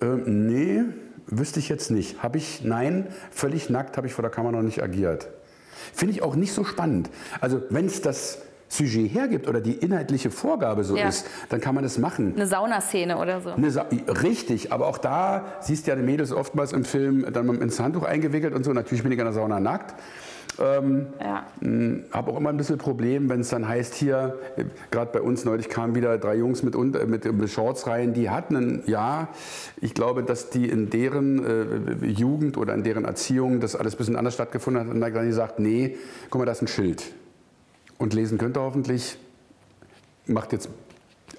ähm, nee, wüsste ich jetzt nicht. Habe ich, nein, völlig nackt habe ich vor der Kamera noch nicht agiert. Finde ich auch nicht so spannend. Also wenn es das Sujet hergibt oder die inhaltliche Vorgabe so Ja. ist, dann kann man das machen. Eine Saunaszene oder so. Sa richtig, aber auch da siehst du ja die Mädels oftmals im Film dann ins Handtuch eingewickelt und so. Natürlich bin ich in der Sauna nackt. Ja. Habe auch immer ein bisschen Problem, wenn es dann heißt hier, äh, gerade bei uns neulich kamen wieder drei Jungs mit, unter, mit, mit Shorts rein, die hatten ein, ja, ich glaube, dass die in deren äh, Jugend oder in deren Erziehung das alles ein bisschen anders stattgefunden hat und dann haben die gesagt, nee, guck mal, da ist ein Schild. Und lesen könnt ihr hoffentlich, macht jetzt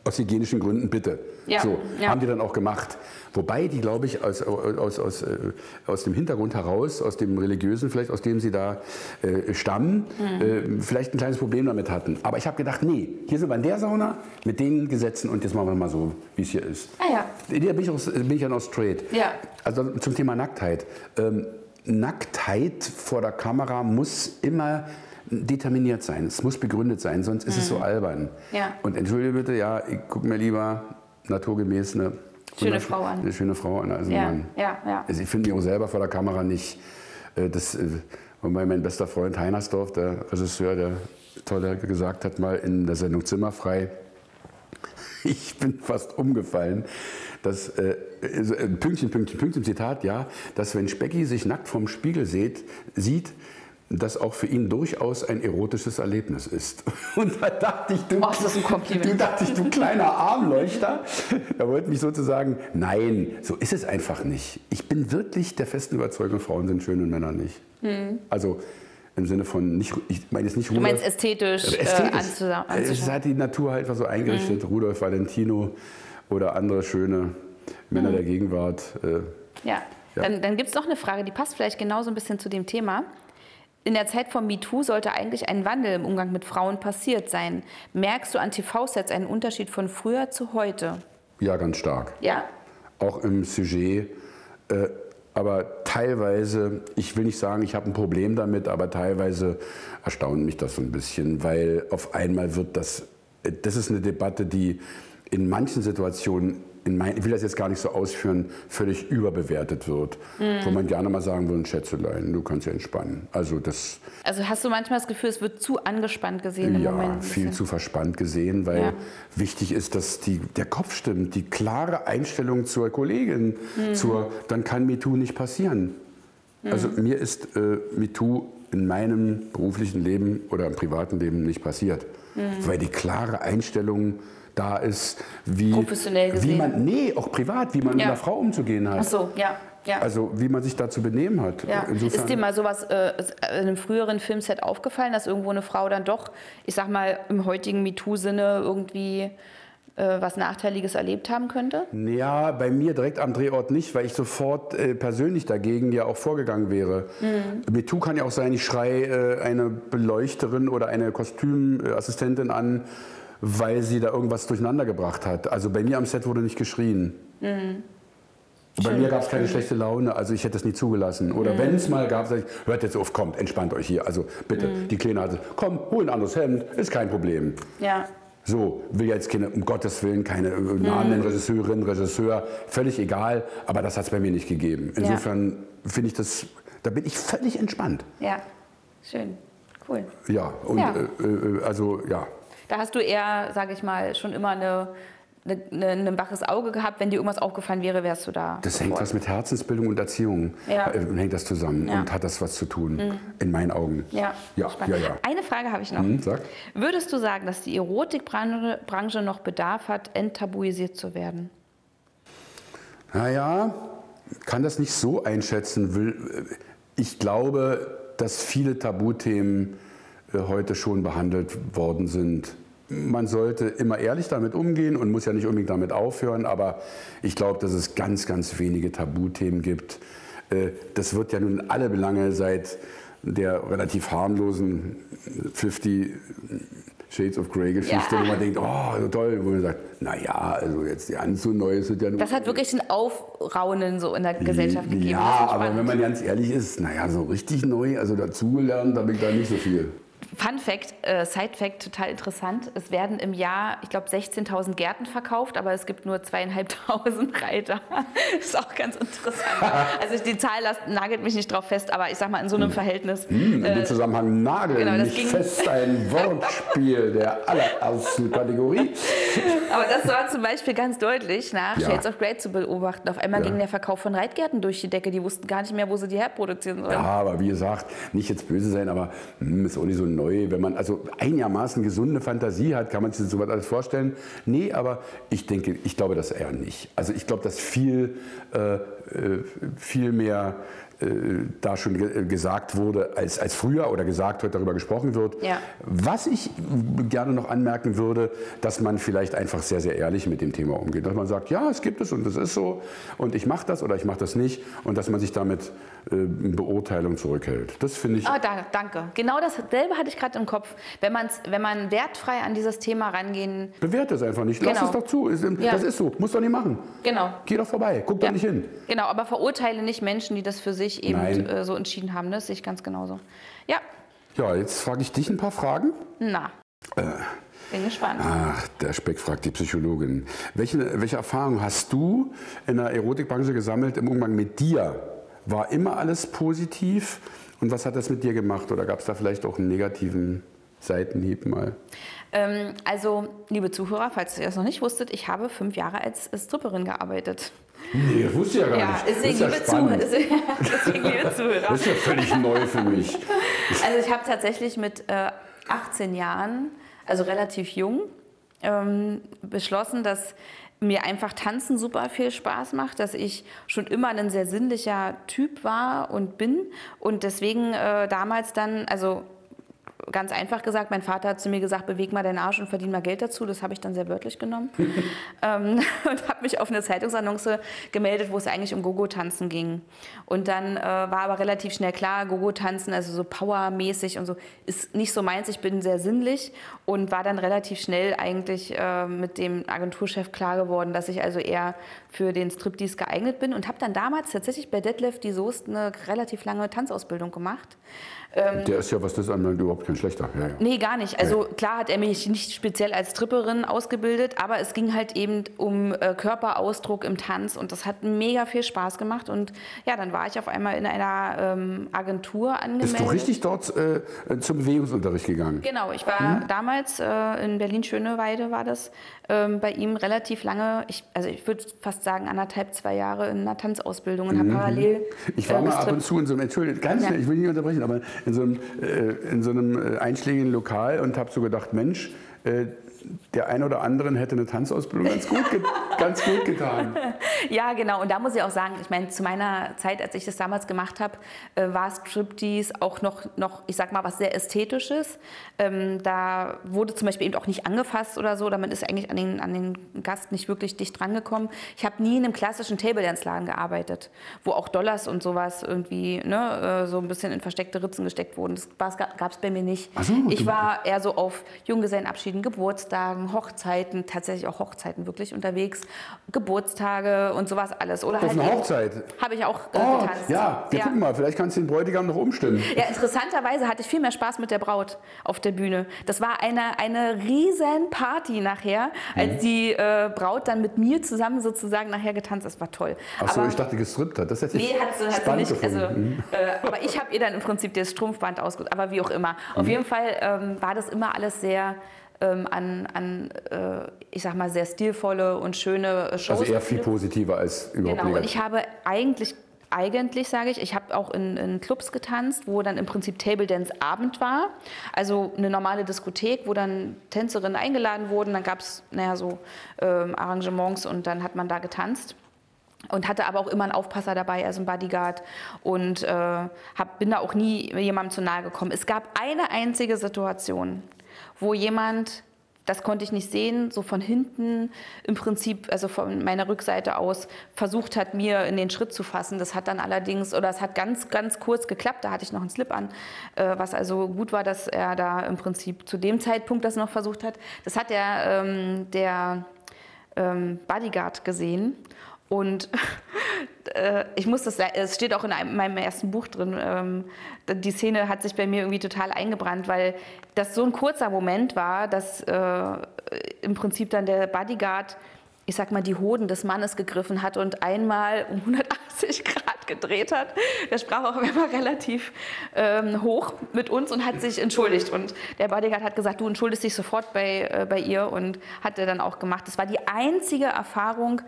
aus hygienischen Gründen bitte. Ja, So, ja. haben die dann auch gemacht. Wobei die, glaube ich, aus, aus, aus, äh, aus dem Hintergrund heraus, aus dem Religiösen vielleicht, aus dem sie da äh, stammen, Mhm. äh, vielleicht ein kleines Problem damit hatten. Aber ich habe gedacht, nee, hier sind wir in der Sauna mit den Gesetzen und jetzt machen wir mal so, wie es hier ist. Ah ja. In der bin ich, auch, bin ich ja noch straight. Ja. Also zum Thema Nacktheit. Ähm, Nacktheit vor der Kamera muss immer determiniert sein. Es muss begründet sein, sonst ist es so albern. Mhm. Ja. Und entschuldige bitte, ja, ich gucke mir lieber naturgemäß eine Schöne Frau an. Eine schöne Frau an als ein Ja, Mann. ja, ja. Also ich finde mich auch selber vor der Kamera nicht. äh, Das, äh, wobei mein bester Freund Heinersdorf, der Regisseur, der tolle gesagt hat, mal in der Sendung Zimmerfrei, ich bin fast umgefallen, dass, äh, äh, Pünktchen, Pünktchen, Pünktchen, Zitat, ja, dass wenn Specki sich nackt vorm Spiegel sieht, sieht, das auch für ihn durchaus ein erotisches Erlebnis ist. Und da dachte ich, du, Oh, du dachte ich, du kleiner Armleuchter. Er wollte mich sozusagen, nein, so ist es einfach nicht. Ich bin wirklich der festen Überzeugung, Frauen sind schön und Männer nicht. Also im Sinne von, nicht, ich meine jetzt nicht Hm. Du meinst ästhetisch, also äh, ästhetisch. anzu es hat die Natur halt einfach so eingerichtet. Mhm. Rudolf Valentino oder andere schöne Mhm. Männer der Gegenwart. Äh, Ja. Ja. Dann, dann gibt es noch eine Frage, die passt vielleicht genauso ein bisschen zu dem Thema. In der Zeit von MeToo sollte eigentlich ein Wandel im Umgang mit Frauen passiert sein. Merkst du an TV-Sets einen Unterschied von früher zu heute? ja, ganz stark. Ja. Auch im Sujet. Äh, aber teilweise, ich will nicht sagen, ich habe ein Problem damit, aber teilweise erstaunt mich das so ein bisschen, weil auf einmal wird das, äh, das ist eine Debatte, die in manchen Situationen, in mein, ich will das jetzt gar nicht so ausführen, völlig überbewertet wird. Wo man gerne mal sagen würde, Schätzelein, du kannst ja entspannen. Also das, Also hast du manchmal das Gefühl, es wird zu angespannt gesehen im ja, Moment? ein viel zu verspannt gesehen, weil Ja. wichtig ist, dass die, der Kopf stimmt, die klare Einstellung zur Kollegin, Mhm. zur, dann kann MeToo nicht passieren. Also mir ist äh, MeToo in meinem beruflichen Leben oder im privaten Leben nicht passiert, Mhm. weil die klare Einstellung da ist, wie, Professionell wie gesehen. man, nee, auch privat, wie man mit Ja. einer Frau umzugehen hat. Ach so, ja. ja. Also wie man sich da zu benehmen hat. Ja. Ist dir mal sowas äh, in einem früheren Filmset aufgefallen, dass irgendwo eine Frau dann doch, ich sag mal, im heutigen MeToo-Sinne irgendwie äh, was Nachteiliges erlebt haben könnte? Ja, bei mir direkt am Drehort nicht, weil ich sofort äh, persönlich dagegen ja auch vorgegangen wäre. Mhm. MeToo kann ja auch sein, ich schreie äh, eine Beleuchterin oder eine Kostümassistentin an, weil sie da irgendwas durcheinander gebracht hat. Also bei mir am Set wurde nicht geschrien. Mhm. Bei mir gab es keine schlechte Laune, also ich hätte es nie zugelassen. Oder mhm. wenn es mal gab, sage ich, hört jetzt auf, kommt, entspannt euch hier. Also bitte, mhm. die Kleine hatte, komm, hol ein anderes Hemd, ist kein Problem. Ja. So, will jetzt keine, um Gottes Willen, keine äh, Namen, mhm. Regisseurin, Regisseur, völlig egal, aber das hat es bei mir nicht gegeben. Insofern ja. finde ich das, da bin ich völlig entspannt. Ja, schön, cool. Ja, und ja. Äh, äh, also ja. Da hast du eher, sage ich mal, schon immer eine ein waches Auge gehabt. Wenn dir irgendwas aufgefallen wäre, wärst du da. Das hängt was mit Herzensbildung und Erziehung. Ja. Äh, hängt das zusammen ja. und hat das was zu tun, mhm. in meinen Augen. Ja, ja, ja, ja. Eine Frage habe ich noch. Mhm, sag. Würdest du sagen, dass die Erotikbranche Branche noch Bedarf hat, enttabuisiert zu werden? Naja, kann das nicht so einschätzen. Ich glaube, dass viele Tabuthemen äh, heute schon behandelt worden sind man sollte immer ehrlich damit umgehen und muss ja nicht unbedingt damit aufhören, aber ich glaube, dass es ganz, ganz wenige Tabuthemen gibt. Äh, das wird ja nun alle Belange seit der relativ harmlosen 50 Shades of Grey Geschichte, ja. wo man denkt, oh, toll, wo man sagt, naja, also jetzt die allzu neu sind ja nur. Das hat wirklich ein Aufraunen so in der Gesellschaft gegeben. Ja, aber wenn man ganz ehrlich ist, naja, so richtig neu, also dazugelernt habe ich da nicht so viel. Fun Fact, äh, Side Fact, total interessant. Es werden im Jahr, ich glaube, 16.000 Gärten verkauft, aber es gibt nur zweieinhalbtausend Reiter. Ist auch ganz interessant. also die Zahl nagelt mich nicht drauf fest, aber ich sag mal in so einem hm. Verhältnis. Hm, in dem äh, Zusammenhang nageln genau, nicht fest ein Wortspiel der allerersten Kategorie. aber das war zum Beispiel ganz deutlich nach ja. Shades of Grey zu beobachten. Auf einmal ja. ging der Verkauf von Reitgärten durch die Decke. Die wussten gar nicht mehr, wo sie die herproduzieren sollen. Ja, aber wie gesagt, nicht jetzt böse sein, aber hm, ist auch nicht so neu. Wenn man also einigermaßen gesunde Fantasie hat, kann man sich sowas alles vorstellen. Nee, aber ich denke, ich glaube das eher nicht. Also ich glaube, dass viel, äh, äh viel mehr da schon ge gesagt wurde als, als früher oder gesagt wird, darüber gesprochen wird. Ja. Was ich gerne noch anmerken würde, dass man vielleicht einfach sehr, sehr ehrlich mit dem Thema umgeht. Dass man sagt, ja, es gibt es und es ist so und ich mache das oder ich mache das nicht und dass man sich damit äh, Beurteilung zurückhält. Das finde ich. Ah, da, danke. Genau dasselbe hatte ich gerade im Kopf. Wenn, man's, wenn man wertfrei an dieses Thema rangehen. Bewerte es einfach nicht. Lass genau. es doch zu. Das ja. ist so. Muss doch nicht machen. Genau. Geh doch vorbei. Guck ja. doch nicht hin. Genau, aber verurteile nicht Menschen, die das für sich sich eben äh, so entschieden haben. Das sehe ich ganz genauso. Ja. Ja, jetzt frage ich dich ein paar Fragen. Na. Äh, bin gespannt. Ach, der Speck fragt die Psychologin. Welche, welche Erfahrung hast du in der Erotikbranche gesammelt im Umgang mit dir? War immer alles positiv? Und was hat das mit dir gemacht? Oder gab es da vielleicht auch einen negativen Seitenhieb mal? Ähm, also, liebe Zuhörer, falls ihr das noch nicht wusstet, ich habe fünf Jahre als Stripperin gearbeitet. Nee, das wusste ich ja gar ja, nicht. Deswegen, das ist ja liebe deswegen, liebe Zuhörer. Das ist ja völlig neu für mich. Also ich habe tatsächlich mit äh, 18 Jahren, also relativ jung, ähm, beschlossen, dass mir einfach Tanzen super viel Spaß macht, dass ich schon immer ein sehr sinnlicher Typ war und bin und deswegen äh, damals dann, also ganz einfach gesagt, mein Vater hat zu mir gesagt, beweg mal deinen Arsch und verdien mal Geld dazu. Das habe ich dann sehr wörtlich genommen. ähm, und habe mich auf eine Zeitungsannonce gemeldet, wo es eigentlich um Gogo-Tanzen ging. Und dann äh, war aber relativ schnell klar, Gogo-Tanzen, also so powermäßig und so, ist nicht so meins. Ich bin sehr sinnlich und war dann relativ schnell eigentlich äh, mit dem Agenturchef klar geworden, dass ich also eher für den Striptease geeignet bin und habe dann damals tatsächlich bei Detlef die Soest eine relativ lange Tanzausbildung gemacht. Ähm, der ist ja, was das anbelangt, überhaupt kein schlechter. Ja, ja. Nee, gar nicht. Also ja. klar hat er mich nicht speziell als Tripperin ausgebildet, aber es ging halt eben um äh, Körperausdruck im Tanz und das hat mega viel Spaß gemacht. Und ja, dann war ich auf einmal in einer ähm, Agentur angemeldet. Bist du richtig dort äh, zum Bewegungsunterricht gegangen? Genau, ich war hm? damals äh, in Berlin-Schöneweide war das, ähm, bei ihm relativ lange, ich, also ich würde fast sagen anderthalb, zwei Jahre in einer Tanzausbildung und habe mhm. parallel. Ich war äh, mal ab und zu in so einem, Entschuldigung, ganz schnell, ich will nicht unterbrechen, aber in so einem, äh, in so einem äh, einschlägigen Lokal und habe so gedacht, Mensch, äh, der einen oder anderen hätte eine Tanzausbildung ganz gut, ganz gut getan. Ja, genau. Und da muss ich auch sagen, ich meine, zu meiner Zeit, als ich das damals gemacht habe, äh, war Striptease auch noch, noch, ich sag mal, was sehr Ästhetisches. Ähm, da wurde zum Beispiel eben auch nicht angefasst oder so. Damit ist eigentlich an den, an den Gast nicht wirklich dicht drangekommen. Ich habe nie in einem klassischen Table Dance Laden gearbeitet, wo auch Dollars und sowas irgendwie ne, äh, so ein bisschen in versteckte Ritzen gesteckt wurden. Das gab es bei mir nicht. So, ich war eher so auf Junggesellenabschieden, Geburtstagen, Hochzeiten, tatsächlich auch Hochzeiten wirklich unterwegs, Geburtstage und sowas alles. Oder Auf halt eben- Hochzeit. Habe ich auch äh, Oh, getanzt. ja, wir ja. gucken mal, vielleicht kannst du den Bräutigam noch umstimmen. Ja, interessanterweise hatte ich viel mehr Spaß mit der Braut auf der Bühne. Das war eine, eine riesen Party nachher, Mhm. als die äh, Braut dann mit mir zusammen sozusagen nachher getanzt. Das war toll. Achso, ich dachte gestrippt hat. Das hätte ich Nee, hat sie, hat sie spannend nicht. Also. Mhm. äh, aber ich habe ihr dann im Prinzip das Strumpfband ausgesucht. Aber wie auch immer. Mhm. Auf jeden Fall ähm, war das immer alles sehr ähm, an, an äh, ich sag mal, sehr stilvolle und schöne äh, Shows. also eher viel positiver als überhaupt Genau, und ich habe eigentlich, eigentlich sage ich, ich habe auch in, in Clubs getanzt, wo dann im Prinzip Table Dance Abend war. Also eine normale Diskothek, wo dann Tänzerinnen eingeladen wurden. Dann gab es naja, so ähm, Arrangements und dann hat man da getanzt. Und hatte aber auch immer einen Aufpasser dabei, also einen Bodyguard. Und äh, hab, bin da auch nie jemandem zu nahe gekommen. Es gab eine einzige Situation, wo jemand, das konnte ich nicht sehen, so von hinten im Prinzip, also von meiner Rückseite aus, versucht hat, mir in den Schritt zu fassen. Das hat dann allerdings, oder es hat ganz, ganz kurz geklappt, da hatte ich noch einen Slip an, äh, was also gut war, dass er da im Prinzip zu dem Zeitpunkt das noch versucht hat. Das hat der, ähm, der ähm, Bodyguard gesehen. Und äh, ich muss das, es steht auch in einem, meinem ersten Buch drin, ähm, die Szene hat sich bei mir irgendwie total eingebrannt, weil das so ein kurzer Moment war, dass äh, im Prinzip dann der Bodyguard, ich sag mal, die Hoden des Mannes gegriffen hat und einmal um 180 Grad gedreht hat. Der sprach auch immer relativ ähm, hoch mit uns und hat sich entschuldigt. Und der Bodyguard hat gesagt, du entschuldigst dich sofort bei, äh, bei ihr und hat er dann auch gemacht. Das war die einzige Erfahrung,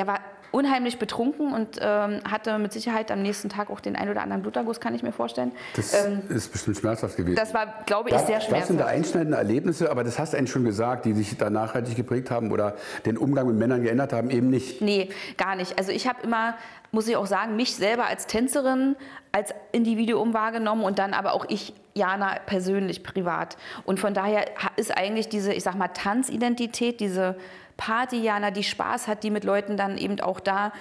der war unheimlich betrunken und ähm, hatte mit Sicherheit am nächsten Tag auch den ein oder anderen Bluterguss, kann ich mir vorstellen. Das ähm, ist bestimmt schmerzhaft gewesen. das war, glaube ich, Das, sehr das sind da schmerzhaft. einschneidende Erlebnisse, aber das hast du eigentlich schon gesagt, die sich da nachhaltig geprägt haben oder den Umgang mit Männern geändert haben, eben nicht. Nee, gar nicht. Also ich habe immer, muss ich auch sagen, mich selber als Tänzerin, als Individuum wahrgenommen und dann aber auch ich, Jana, persönlich, privat. Und von daher ist eigentlich diese, ich sag mal, Tanzidentität, diese Party-Jana, die Spaß hat, die mit Leuten dann eben auch da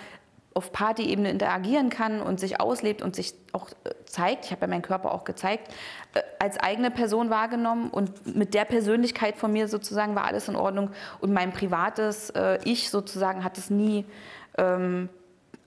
auf Party-Ebene interagieren kann und sich auslebt und sich auch äh, zeigt, ich habe ja meinen Körper auch gezeigt, äh, als eigene Person wahrgenommen und mit der Persönlichkeit von mir sozusagen war alles in Ordnung und mein privates äh, Ich sozusagen hat es nie, ähm,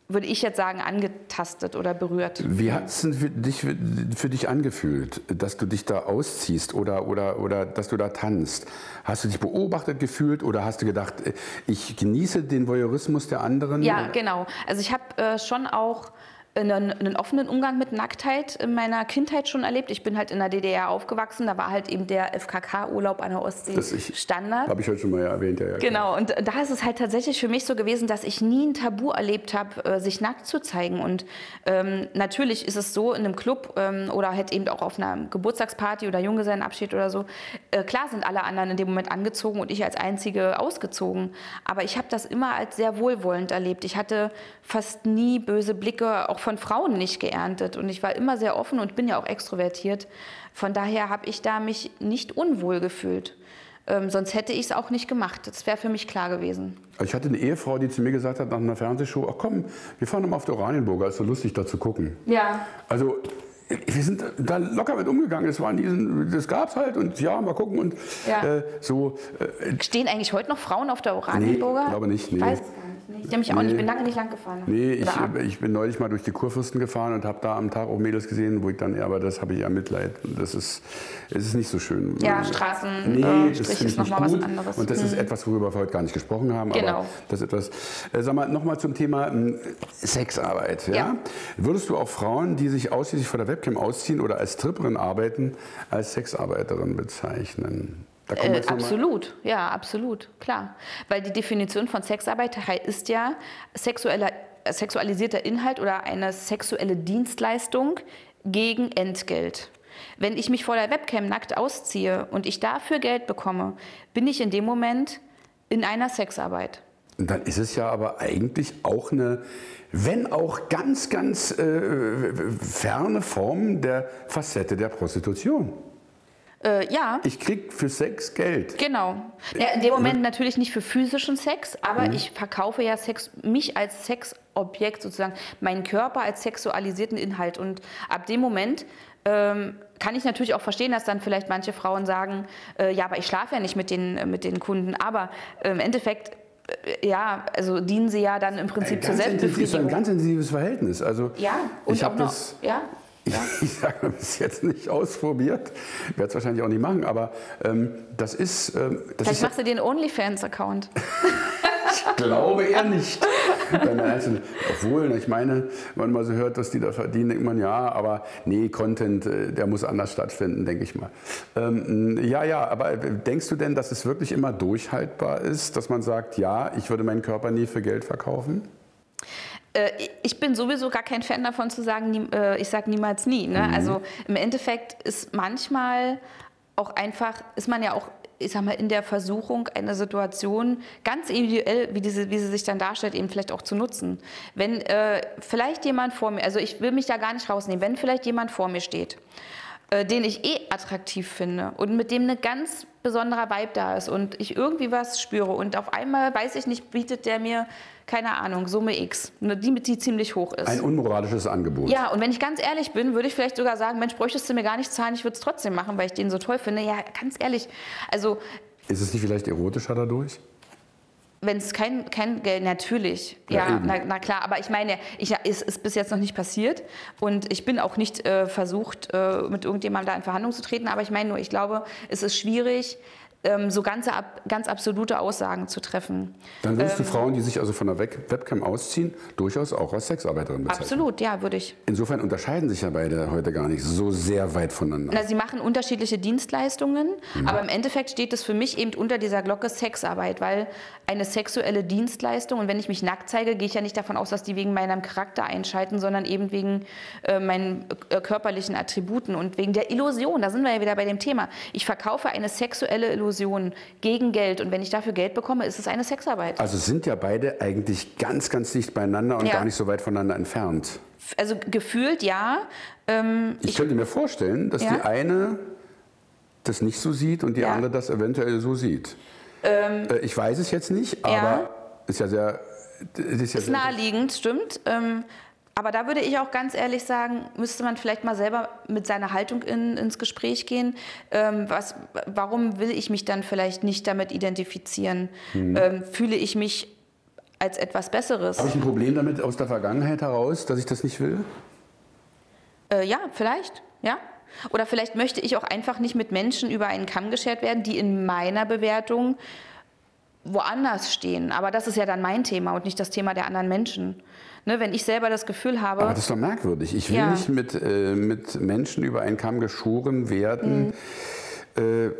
würde ich jetzt sagen, angetastet oder berührt. Wie hat es denn für dich, für dich angefühlt, dass du dich da ausziehst oder, oder, oder dass du da tanzt? Hast du dich beobachtet gefühlt oder hast du gedacht, äh, ich genieße den Voyeurismus der anderen? Ja, genau. Also ich habe äh, schon auch einen, einen offenen Umgang mit Nacktheit in meiner Kindheit schon erlebt. Ich bin halt in der DDR aufgewachsen, da war halt eben der FKK-Urlaub an der Ostsee Das ich- Standard. Habe ich heute schon mal erwähnt. Ja, ja, Genau, und da ist es halt tatsächlich für mich so gewesen, dass ich nie ein Tabu erlebt habe, äh, sich nackt zu zeigen. Und ähm, natürlich ist es so in einem Club ähm, oder halt eben auch auf einer Geburtstagsparty oder Junggesellenabschied oder so, äh, klar sind alle anderen in dem Moment angezogen und ich als Einzige ausgezogen. Aber ich habe das immer als sehr wohlwollend erlebt. Ich hatte fast nie böse Blicke, auch von Frauen nicht geerntet. Und ich war immer sehr offen und bin ja auch extrovertiert. Von daher habe ich da mich nicht unwohl gefühlt. Ähm, sonst hätte ich es auch nicht gemacht. Das wäre für mich klar gewesen. Also Ich hatte eine Ehefrau, die zu mir gesagt hat nach einer Fernsehshow, ach komm, wir fahren mal auf der Oranienburger, ist so lustig da zu gucken. Ja. Also wir sind da locker mit umgegangen. Es waren diesen, das gab's halt und ja, mal gucken und Ja. äh, so. Äh, Stehen eigentlich heute noch Frauen auf der Oranienburger? Nee, glaube nicht, nee. Weiß nicht. Ich nämlich auch nicht. Ich bin lange nicht lang gefahren. nee, ich, ich bin neulich mal durch die Kurfürsten gefahren und habe da am Tag auch Mädels gesehen, wo ich dann, ja, aber das habe ich ja Mitleid. Das ist, es ist nicht so schön. Ja, Straßen, Nee, äh, das ist ich noch nicht mal was anderes. Und das ist Hm. etwas, worüber wir heute gar nicht gesprochen haben. Genau. Aber das ist etwas. Äh, sag mal, nochmal zum Thema ähm, Sexarbeit. Ja? Ja. Würdest du auch Frauen, die sich ausschließlich vor der Webcam ausziehen oder als Stripperin arbeiten, als Sexarbeiterin bezeichnen? Äh, noch mal- absolut, ja, absolut, klar. Weil die Definition von Sexarbeit ist ja sexueller, sexualisierter Inhalt oder eine sexuelle Dienstleistung gegen Entgelt. Wenn ich mich vor der Webcam nackt ausziehe und ich dafür Geld bekomme, bin ich in dem Moment in einer Sexarbeit. Und dann ist es ja aber eigentlich auch eine, wenn auch ganz, ganz äh, ferne Form der Facette der Prostitution. Äh, ja. Ich krieg für Sex Geld. Genau. Ja, in dem Moment natürlich nicht für physischen Sex, aber ich verkaufe ja Sex, mich als Sexobjekt sozusagen, meinen Körper als sexualisierten Inhalt. Und ab dem Moment ähm, kann ich natürlich auch verstehen, dass dann vielleicht manche Frauen sagen, äh, ja, aber ich schlafe ja nicht mit den, äh, mit den Kunden. Aber äh, im Endeffekt, äh, ja, also dienen sie ja dann im Prinzip zur Ganz intensiv, ist ein Selbstbefriedigung. ganz intensives Verhältnis. Also Ja, und ich habe das, ja. ich sage bis jetzt nicht ausprobiert, werde es wahrscheinlich auch nicht machen, aber ähm, das ist, ähm, das Vielleicht ist ja, machst du den OnlyFans-Account. ich glaube eher nicht. Obwohl, ich meine, wenn man mal so hört, was die da verdienen, denkt man ja, aber nee, Content, äh, der muss anders stattfinden, denke ich mal. Ähm, ja, ja, aber denkst du denn, dass es wirklich immer durchhaltbar ist, dass man sagt, ja, ich würde meinen Körper nie für Geld verkaufen? Äh, ich bin sowieso gar kein Fan davon zu sagen, äh, ich sage niemals nie. Ne? Also im Endeffekt ist manchmal auch einfach, ist man ja auch, ich sag mal, in der Versuchung, eine Situation ganz individuell, wie, diese, wie sie sich dann darstellt, eben vielleicht auch zu nutzen. Wenn äh, vielleicht jemand vor mir, also ich will mich da gar nicht rausnehmen, wenn vielleicht jemand vor mir steht, äh, den ich eh attraktiv finde und mit dem eine ganz besonderer Vibe da ist und ich irgendwie was spüre und auf einmal, weiß ich nicht, bietet der mir, keine Ahnung, Summe X, ne, die, die ziemlich hoch ist. Ein unmoralisches Angebot. ja, und wenn ich ganz ehrlich bin, würde ich vielleicht sogar sagen, Mensch, bräuchtest du mir gar nicht zahlen, ich würde es trotzdem machen, weil ich den so toll finde. Ja, ganz ehrlich, also Ist es nicht vielleicht erotischer dadurch? wenn es kein, kein Geld, natürlich, ja, Ja, na, na klar, aber ich meine, ich, es ist bis jetzt noch nicht passiert und ich bin auch nicht äh, versucht, äh, mit irgendjemandem da in Verhandlungen zu treten, aber ich meine nur, ich glaube, es ist schwierig, ähm, so ganze, ab, ganz absolute Aussagen zu treffen. Dann würdest Ähm. du Frauen, die sich also von der Web- Webcam ausziehen, durchaus auch als Sexarbeiterin bezeichnen. Absolut, ja, würde ich. Insofern unterscheiden sich ja beide heute gar nicht so sehr weit voneinander. Na, sie machen unterschiedliche Dienstleistungen, aber im Endeffekt steht es für mich eben unter dieser Glocke Sexarbeit, weil eine sexuelle Dienstleistung, und wenn ich mich nackt zeige, gehe ich ja nicht davon aus, dass die wegen meinem Charakter einschalten, sondern eben wegen äh, meinen äh, körperlichen Attributen und wegen der Illusion. Da sind wir ja wieder bei dem Thema. Ich verkaufe eine sexuelle Illusion gegen Geld und wenn ich dafür Geld bekomme, ist es eine Sexarbeit. Also sind ja beide eigentlich ganz, ganz dicht beieinander und Ja. gar nicht so weit voneinander entfernt. Also gefühlt ja. Ähm, Ich, könnte mir vorstellen, dass Ja? die eine das nicht so sieht und die Ja. Ähm, andere das eventuell so sieht. Äh, ich weiß es jetzt nicht, aber Ja. ist ja sehr. Ist ja Ist naheliegend, stimmt. Ähm, aber da würde ich auch ganz ehrlich sagen, müsste man vielleicht mal selber mit seiner Haltung in, ins Gespräch gehen. Ähm, was, warum will ich mich dann vielleicht nicht damit identifizieren? Mhm. Ähm, fühle ich mich als etwas Besseres? Habe ich ein Problem damit aus der Vergangenheit heraus, dass ich das nicht will? Äh, ja, vielleicht, ja. Oder vielleicht möchte ich auch einfach nicht mit Menschen über einen Kamm geschert werden, die in meiner Bewertung woanders stehen. Aber das ist ja dann mein Thema und nicht das Thema der anderen Menschen. Ne, wenn ich selber das Gefühl habe, Aber das ist doch merkwürdig. Ich will Ja. nicht mit, äh, mit Menschen über einen Kamm geschoren werden, Mhm. äh,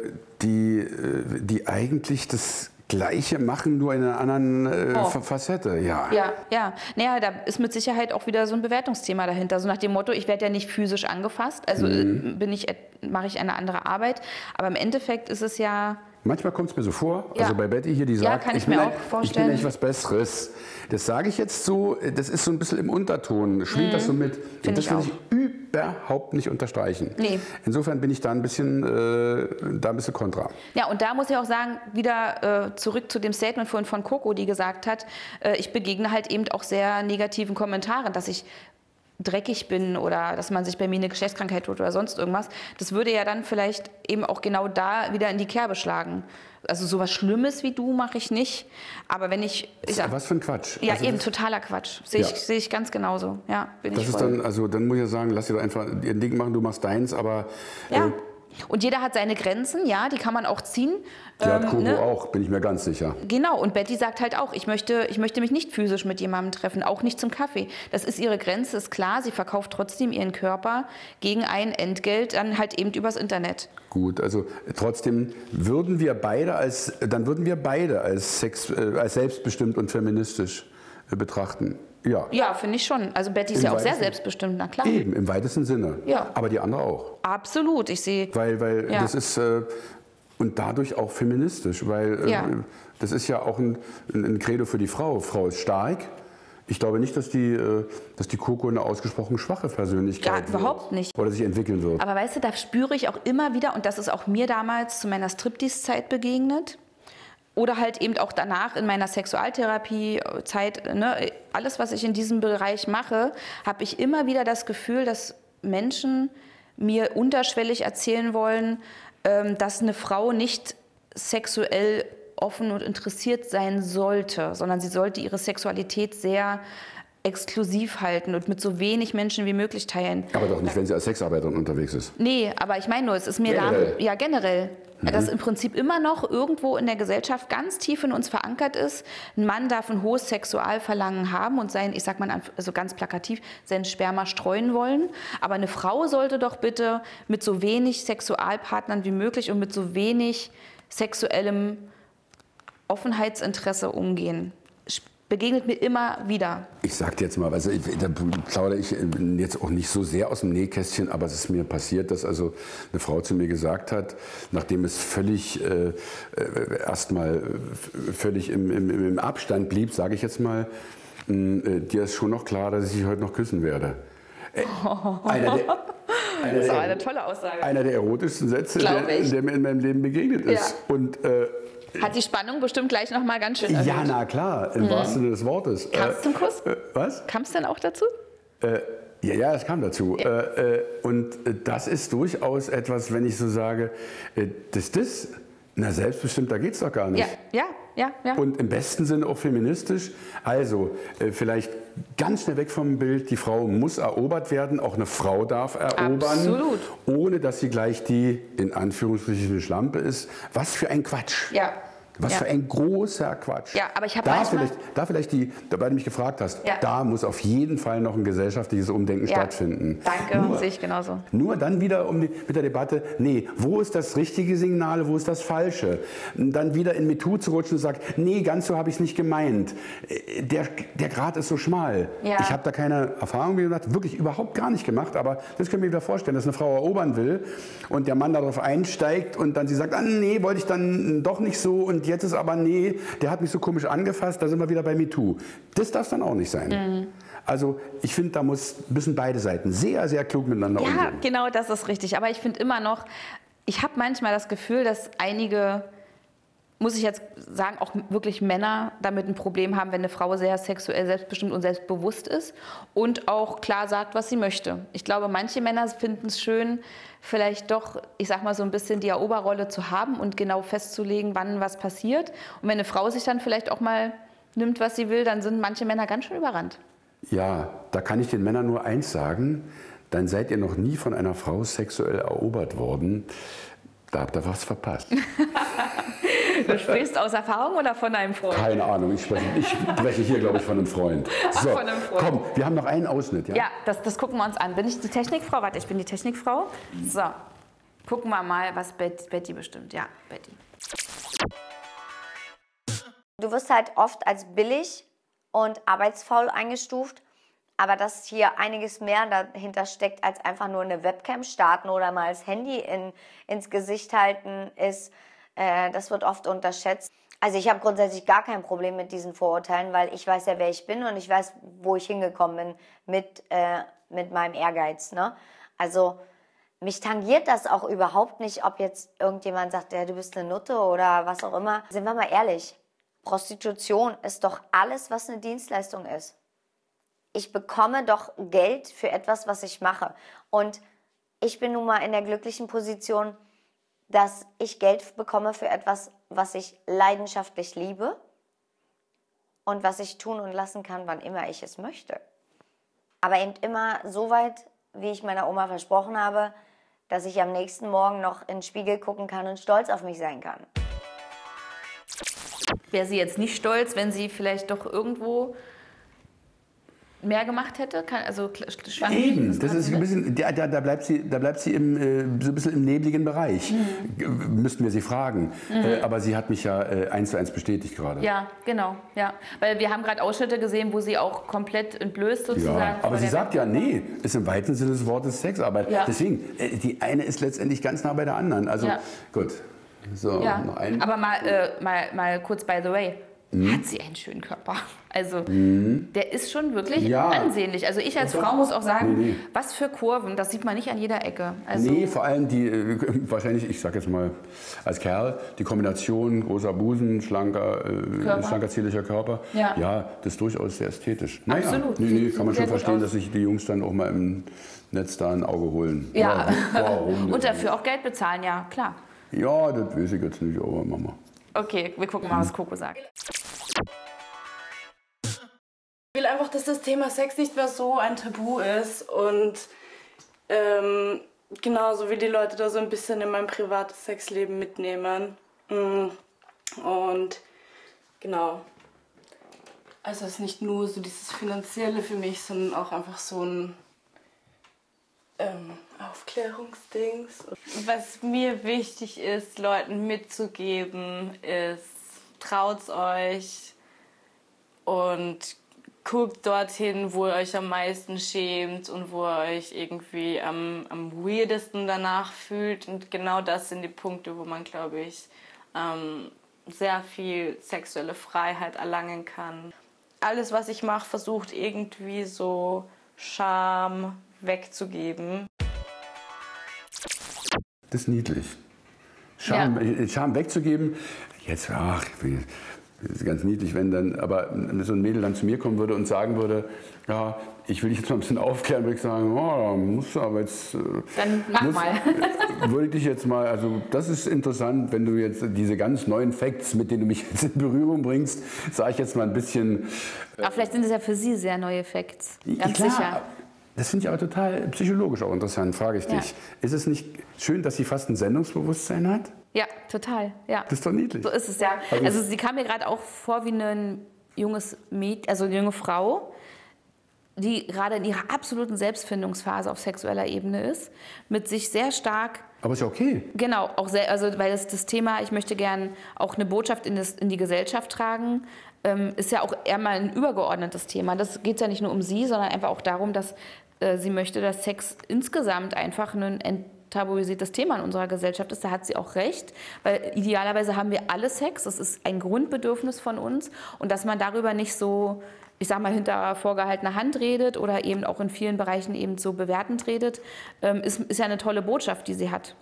die, äh, die eigentlich das Gleiche machen, nur in einer anderen äh, Oh. Fa- Facette. Ja. Ja, ja. Naja, da ist mit Sicherheit auch wieder so ein Bewertungsthema dahinter. So nach dem Motto, ich werde ja nicht physisch angefasst, also Mhm. äh, bin ich, mache ich eine andere Arbeit. Aber im Endeffekt ist es ja, Manchmal kommt es mir so vor, Ja. also bei Betty hier, die Ja, sagt, kann ich bin, mir ein- ich bin eigentlich was Besseres. Das sage ich jetzt so, das ist so ein bisschen im Unterton, schwingt das so mit. Und Finde das ich will ich überhaupt nicht unterstreichen. Nee. Insofern bin ich da ein bisschen, äh, da ein bisschen kontra. ja, und da muss ich auch sagen, wieder äh, zurück zu dem Statement von, von Coco, die gesagt hat, äh, ich begegne halt eben auch sehr negativen Kommentaren, dass ich dreckig bin oder dass man sich bei mir eine Geschlechtskrankheit tut oder sonst irgendwas. Das würde ja dann vielleicht eben auch genau da wieder in die Kerbe schlagen. Also sowas Schlimmes wie du mache ich nicht. Aber wenn ich, ich sag, Was für ein Quatsch. Ja, Also eben, totaler Quatsch. Sehe ich, Ja. sehe ich ganz genauso. Ja, bin Das ich ist voll. dann, also dann muss ich ja sagen, lass dir doch einfach ihr Ding machen, du machst deins, aber ja. äh, Und jeder hat seine Grenzen, ja, die kann man auch ziehen. die hat Ähm, Kobo ne? auch, bin ich mir ganz sicher. Genau, und Betty sagt halt auch, ich möchte, ich möchte mich nicht physisch mit jemandem treffen, auch nicht zum Kaffee. Das ist ihre Grenze, ist klar. Sie verkauft trotzdem ihren Körper gegen ein Entgelt, dann halt eben übers Internet. Gut, also trotzdem würden wir beide als, dann würden wir beide als, Sex, äh, als selbstbestimmt und feministisch äh, betrachten. Ja. Ja, finde ich schon. Also Betty ist Im ja auch sehr selbstbestimmt, na klar. Eben, im weitesten Sinne. Ja. Aber die andere auch. Absolut. Ich sehe. Weil, weil Ja. das ist äh, und dadurch auch feministisch, weil äh, Ja. das ist ja auch ein, ein, ein Credo für die Frau. Frau ist stark. Ich glaube nicht, dass die, äh, dass die Coco eine ausgesprochen schwache Persönlichkeit Ja, überhaupt nicht. oder sich entwickeln wird. Aber weißt du, da spüre ich auch immer wieder, und das ist auch mir damals zu meiner Striptease-Zeit begegnet, oder halt eben auch danach in meiner Sexualtherapie-Zeit, ne, alles, was ich in diesem Bereich mache, habe ich immer wieder das Gefühl, dass Menschen mir unterschwellig erzählen wollen, ähm, dass eine Frau nicht sexuell offen und interessiert sein sollte, sondern sie sollte ihre Sexualität sehr exklusiv halten und mit so wenig Menschen wie möglich teilen. Aber doch nicht, wenn sie als Sexarbeiterin unterwegs ist. Nee, aber ich meine nur, es ist mir Generell. da, ja generell, Mhm. dass im Prinzip immer noch irgendwo in der Gesellschaft ganz tief in uns verankert ist, ein Mann darf ein hohes Sexualverlangen haben und sein, ich sag mal also ganz plakativ, sein Sperma streuen wollen, aber eine Frau sollte doch bitte mit so wenig Sexualpartnern wie möglich und mit so wenig sexuellem Offenheitsinteresse umgehen. Begegnet mir immer wieder. Ich sag dir jetzt mal, also ich, da plaudere ich äh, jetzt auch nicht so sehr aus dem Nähkästchen, aber es ist mir passiert, dass also eine Frau zu mir gesagt hat, nachdem es völlig äh, äh, erstmal äh, völlig im, im, im Abstand blieb, sage ich jetzt mal, äh, dir ist schon noch klar, dass ich dich heute noch küssen werde. Äh, einer der, einer Das war eine tolle Aussage. einer der erotischsten Sätze, der, der mir in meinem Leben begegnet ist. Ja. Und Hat die Spannung bestimmt gleich noch mal ganz schön erhöht. ja, na klar, im wahrsten Sinne des Wortes. Kam es Äh, zum Kuss? äh, was? Kam es denn auch dazu? Ja, ja, es kam dazu. Äh, äh, und äh, das ist durchaus etwas, wenn ich so sage, äh, dass das, na selbstbestimmt, da geht's doch gar nicht. Ja, ja, ja, ja. Und im besten Sinne auch feministisch. Also äh, vielleicht ganz schnell weg vom Bild, die Frau muss erobert werden, auch eine Frau darf erobern, Absolut. ohne dass sie gleich die, in Anführungsstrichen, Schlampe ist. Was für ein Quatsch. ja. Was ja. für ein großer Quatsch. Ja, aber ich hab da vielleicht, da vielleicht die, da weil du mich gefragt hast, Ja. da muss auf jeden Fall noch ein gesellschaftliches Umdenken Ja. stattfinden. Danke, Nur, sehe ich genauso. nur dann wieder um die, mit der Debatte, nee, wo ist das richtige Signal, wo ist das falsche? Dann wieder in MeToo zu rutschen und sagen, nee, ganz so habe ich es nicht gemeint. Äh, Der, der Grad ist so schmal. Ich habe da keine Erfahrung, gesagt, wirklich überhaupt gar nicht gemacht, aber das können wir wieder vorstellen, dass eine Frau erobern will und der Mann darauf einsteigt und dann sie sagt, ah, nee, wollte ich dann doch nicht so und jetzt ist aber nee, der hat mich so komisch angefasst, da sind wir wieder bei MeToo. Das darf dann auch nicht sein. Mhm. Also ich finde, da muss, müssen beide Seiten sehr, sehr klug miteinander Ja, umgehen. genau, das ist richtig. Aber ich finde immer noch, ich habe manchmal das Gefühl, dass einige, muss ich jetzt sagen, auch wirklich Männer damit ein Problem haben, wenn eine Frau sehr sexuell selbstbestimmt und selbstbewusst ist und auch klar sagt, was sie möchte. Ich glaube, manche Männer finden es schön, vielleicht doch, ich sag mal, so ein bisschen die Eroberrolle zu haben und genau festzulegen, wann was passiert. Und wenn eine Frau sich dann vielleicht auch mal nimmt, was sie will, dann sind manche Männer ganz schön überrannt. Ja, da kann ich den Männern nur eins sagen, dann seid ihr noch nie von einer Frau sexuell erobert worden. Da habt ihr was verpasst. Du sprichst aus Erfahrung oder von einem Freund? Keine Ahnung, ich spreche, ich spreche hier, glaube ich, von einem Freund. So, von einem Freund. komm, wir haben noch einen Ausschnitt. Ja? Ja, das, das gucken wir uns an. Bin ich die Technikfrau? Warte, ich bin die Technikfrau. So, gucken wir mal, was Bet- Betty bestimmt. Ja, Betty. Du wirst halt oft als billig und arbeitsfaul eingestuft, aber dass hier einiges mehr dahinter steckt, als einfach nur eine Webcam starten oder mal das Handy in, ins Gesicht halten, ist, äh, das wird oft unterschätzt. Also ich habe grundsätzlich gar kein Problem mit diesen Vorurteilen, weil ich weiß ja, wer ich bin und ich weiß, wo ich hingekommen bin mit, äh, mit meinem Ehrgeiz. Ne? Also mich tangiert das auch überhaupt nicht, ob jetzt irgendjemand sagt, ja, du bist eine Nutte oder was auch immer. Sind wir mal ehrlich, Prostitution ist doch alles, was eine Dienstleistung ist. Ich bekomme doch Geld für etwas, was ich mache. Und ich bin nun mal in der glücklichen Position, dass ich Geld bekomme für etwas, was ich leidenschaftlich liebe und was ich tun und lassen kann, wann immer ich es möchte. Aber eben immer so weit, wie ich meiner Oma versprochen habe, dass ich am nächsten Morgen noch in den Spiegel gucken kann und stolz auf mich sein kann. Wäre sie jetzt nicht stolz, wenn sie vielleicht doch irgendwo mehr gemacht hätte? Kann, also schwankt Eben, das ist ein bisschen, da, da, bleibt sie, da bleibt sie im, äh, so ein bisschen im nebligen Bereich. Mhm. Müssten wir sie fragen. Äh, aber sie hat mich ja äh, eins zu eins bestätigt gerade. Ja, genau, ja. Weil wir haben gerade Ausschnitte gesehen, wo sie auch komplett entblößt sozusagen. Ja, aber sie sagt ja, nee, ist im weiten Sinne des Wortes Sexarbeit. Ja. Deswegen, äh, die eine ist letztendlich ganz nah bei der anderen. Also Ja. gut. So, Ja, noch ein. aber mal, äh, mal, mal kurz by the way. Mhm. Hat sie einen schönen Körper? Also, der ist schon wirklich Ja. ansehnlich. Also, ich als Frau muss auch sagen, Nee, nee. was für Kurven, das sieht man nicht an jeder Ecke. Also, Nee, vor allem die, äh, wahrscheinlich, ich sag jetzt mal als Kerl, die Kombination großer Busen, schlanker, äh, Körper. schlanker zierlicher Körper, Ja. das ist durchaus sehr ästhetisch. Naja, Absolut. Nee, nee, kann man schon verstehen, dass sich die Jungs dann auch mal im Netz da ein Auge holen. ja. warum denn? Und dafür auch Geld bezahlen, ja, klar. Ja, das weiß ich jetzt nicht, aber Mama. Okay, wir gucken mal, was Coco sagt. Ich will einfach, dass das Thema Sex nicht mehr so ein Tabu ist und ähm, genauso wie die Leute da so ein bisschen in mein privates Sexleben mitnehmen. Mm. Und genau. Also es ist nicht nur so dieses Finanzielle für mich, sondern auch einfach so ein ähm, Aufklärungsdings. Was mir wichtig ist, Leuten mitzugeben, ist, traut's euch und guckt dorthin, wo ihr euch am meisten schämt und wo ihr euch irgendwie am, am weirdesten danach fühlt. Und genau das sind die Punkte, wo man, glaube ich, ähm, sehr viel sexuelle Freiheit erlangen kann. Alles, was ich mache, versucht irgendwie so Scham wegzugeben. Das ist niedlich. Scham, äh, Scham wegzugeben, jetzt, ach, das ist ganz niedlich, wenn dann, aber so ein Mädel dann zu mir kommen würde und sagen würde, ja, ich will dich jetzt mal ein bisschen aufklären, würde ich sagen, oh, musst du aber jetzt. äh, Dann mach muss- mal. Würde ich dich jetzt mal, also das ist interessant, wenn du jetzt diese ganz neuen Facts, mit denen du mich jetzt in Berührung bringst, sage ich jetzt mal ein bisschen. Aber vielleicht sind es ja für Sie sehr neue Facts. Ganz Klar, sicher. Das finde ich aber total psychologisch auch interessant, frage ich Ja. dich. Ist es nicht schön, dass sie fast ein Sendungsbewusstsein hat? Ja, total. Ja. Das ist doch niedlich. So ist es ja. Also- Also sie kam mir gerade auch vor wie ein junges Mädchen, also eine junge Frau, die gerade in ihrer absoluten Selbstfindungsphase auf sexueller Ebene ist, mit sich sehr stark Aber ist ja okay. Genau, auch sehr, also weil das, das Thema, ich möchte gern auch eine Botschaft in, das, in die Gesellschaft tragen, ist ja auch eher mal ein übergeordnetes Thema. Das geht ja nicht nur um sie, sondern einfach auch darum, dass äh, sie möchte, dass Sex insgesamt einfach ein enttabuisiertes Thema in unserer Gesellschaft ist. Da hat sie auch recht, weil idealerweise haben wir alle Sex. Das ist ein Grundbedürfnis von uns und dass man darüber nicht so ich sag mal, hinter vorgehaltener Hand redet oder eben auch in vielen Bereichen eben so bewertend redet, ähm, ist, ist ja eine tolle Botschaft, die sie hat.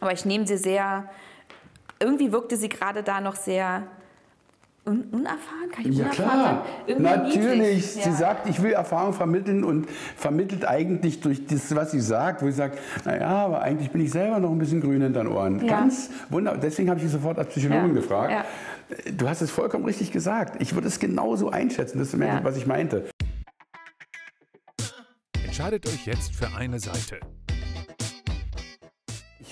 Aber ich nehme sie sehr, irgendwie wirkte sie gerade da noch sehr un unerfahren, kann ich Ja unerfahren klar, natürlich. niedlich. Sie Ja. sagt, ich will Erfahrung vermitteln und vermittelt eigentlich durch das, was sie sagt, wo sie sagt, naja, aber eigentlich bin ich selber noch ein bisschen grün hinter den Ohren. Ja. Ganz wunderbar. Deswegen habe ich sie sofort als Psychologin Ja, gefragt. ja. Du hast es vollkommen richtig gesagt. Ich würde es genauso einschätzen. Das ist Ja. was ich meinte. Entscheidet euch jetzt für eine Seite.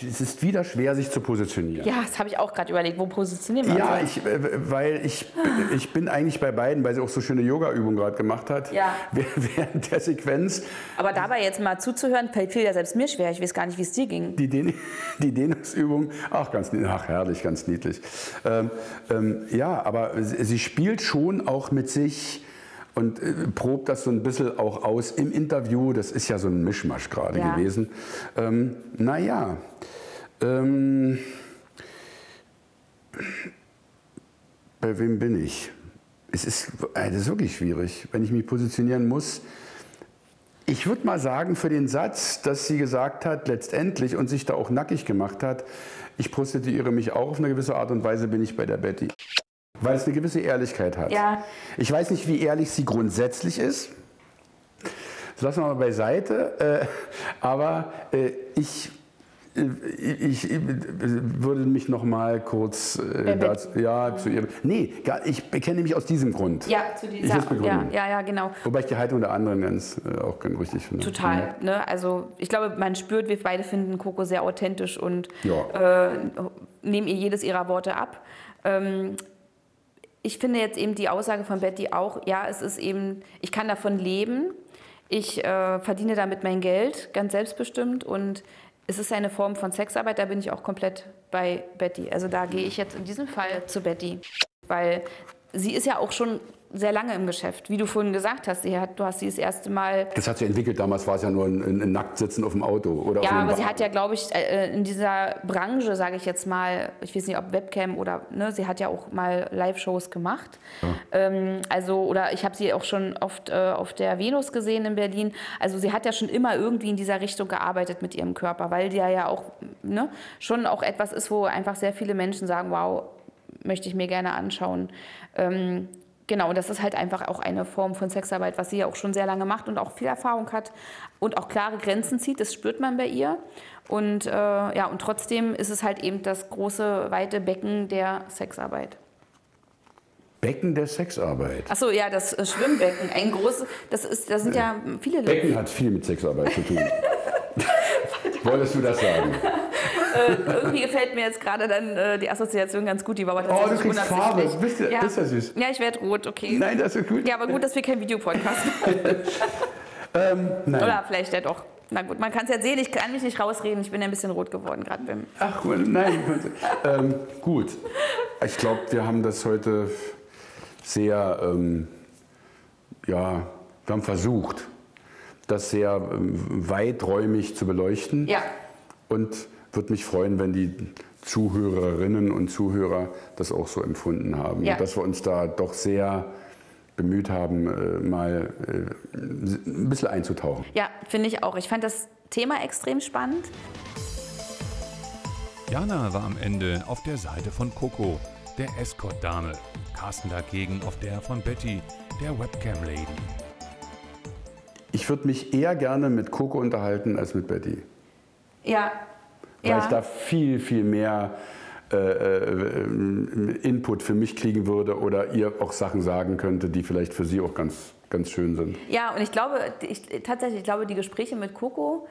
Es ist wieder schwer, sich zu positionieren. Ja, das habe ich auch gerade überlegt. Wo positionieren wir Ja, uns? ich, äh, weil ich, ich bin eigentlich bei beiden, weil sie auch so schöne Yoga-Übungen gerade gemacht hat. Ja. Während der Sequenz. Aber dabei jetzt mal zuzuhören, fiel ja selbst mir schwer. Ich weiß gar nicht, wie es dir ging. Die, Dehn die Dehnungsübung, ach, ganz niedlich, ach, herrlich, ganz niedlich. Ähm, ähm, ja, aber sie spielt schon auch mit sich und äh, probt das so ein bisschen auch aus im Interview. Das ist ja so ein Mischmasch gerade Ja. gewesen. Ähm, naja, ähm, bei wem bin ich? Es ist, äh, das ist wirklich schwierig, wenn ich mich positionieren muss. Ich würde mal sagen, für den Satz, dass sie gesagt hat, letztendlich und sich da auch nackig gemacht hat, ich prostituiere mich auch auf eine gewisse Art und Weise, bin ich bei der Betty. Weil es eine gewisse Ehrlichkeit hat. Ja. Ich weiß nicht, wie ehrlich sie grundsätzlich ist. Das lassen wir mal beiseite. Äh, aber äh, ich, äh, ich, ich würde mich noch mal kurz äh, dazu, ja, zu ihr. Nee, gar, ich bekenne mich aus diesem Grund. Ja, zu Ich dieser. begründen. Ja, ja, ja, genau. Wobei ich die Haltung der anderen ganz äh, auch ganz richtig finde. Total. Ne? Also ich glaube, man spürt, wir beide finden Coco sehr authentisch und Ja. äh, nehmen ihr jedes ihrer Worte ab. Ähm, ich finde jetzt eben die Aussage von Betty auch, ja, es ist eben, ich kann davon leben, ich äh, verdiene damit mein Geld, ganz selbstbestimmt. Und es ist eine Form von Sexarbeit, da bin ich auch komplett bei Betty. Also da gehe ich jetzt in diesem Fall zu Betty, weil sie ist ja auch schon sehr lange im Geschäft. Wie du vorhin gesagt hast, hat, du hast sie das erste Mal. Das hat sie entwickelt. Damals war es ja nur ein, ein, ein Nacktsitzen auf dem Auto. Oder ja, aber einem sie Ba- hat ja, glaube ich, äh, in dieser Branche, sage ich jetzt mal, ich weiß nicht, ob Webcam oder, ne, sie hat ja auch mal Live-Shows gemacht. Ähm, also, oder ich habe sie auch schon oft äh, auf der Venus gesehen in Berlin. Also sie hat ja schon immer irgendwie in dieser Richtung gearbeitet mit ihrem Körper, weil die ja, ja auch ne, schon auch etwas ist, wo einfach sehr viele Menschen sagen, wow, möchte ich mir gerne anschauen. Ähm, genau, das ist halt einfach auch eine Form von Sexarbeit, was sie ja auch schon sehr lange macht und auch viel Erfahrung hat und auch klare Grenzen zieht. Das spürt man bei ihr. Und, äh, ja, und trotzdem ist es halt eben das große, weite Becken der Sexarbeit. Becken der Sexarbeit. Achso, ja, das äh, Schwimmbecken. Ein großes, das ist, da sind ja viele Leute. Becken hat viel mit Sexarbeit zu tun. Wolltest du das sagen? Irgendwie gefällt mir jetzt gerade dann äh, die Assoziation ganz gut, die war aber Oh, du tatsächlich kriegst Farbe. Bist du- ja. das ist ja süß. Ja, ich werde rot, okay. Nein, das ist gut. Ja, aber gut, dass wir kein Videopodcast Ähm, nein. Oder vielleicht ja doch. Na gut, man kann es ja sehen, ich kann mich nicht rausreden, ich bin ja ein bisschen rot geworden gerade beim. Ach, nein. ähm, gut. Ich glaube, wir haben das heute sehr, ähm, ja, wir haben versucht, das sehr ähm, weiträumig zu beleuchten. Ja. Und würde mich freuen, wenn die Zuhörerinnen und Zuhörer das auch so empfunden haben. Ja. Und dass wir uns da doch sehr bemüht haben, äh, mal äh, ein bisschen einzutauchen. Ja, finde ich auch. Ich fand das Thema extrem spannend. Jana war am Ende auf der Seite von Coco, der Escort-Dame. Carsten dagegen auf der von Betty, der Webcam-Lady. Ich würde mich eher gerne mit Coco unterhalten als mit Betty. Ja. Weil ja. ich da viel, viel mehr äh, äh, Input für mich kriegen würde oder ihr auch Sachen sagen könnte, die vielleicht für sie auch ganz, ganz schön sind. ja, und ich glaube, ich, tatsächlich, ich glaube, die Gespräche mit Coco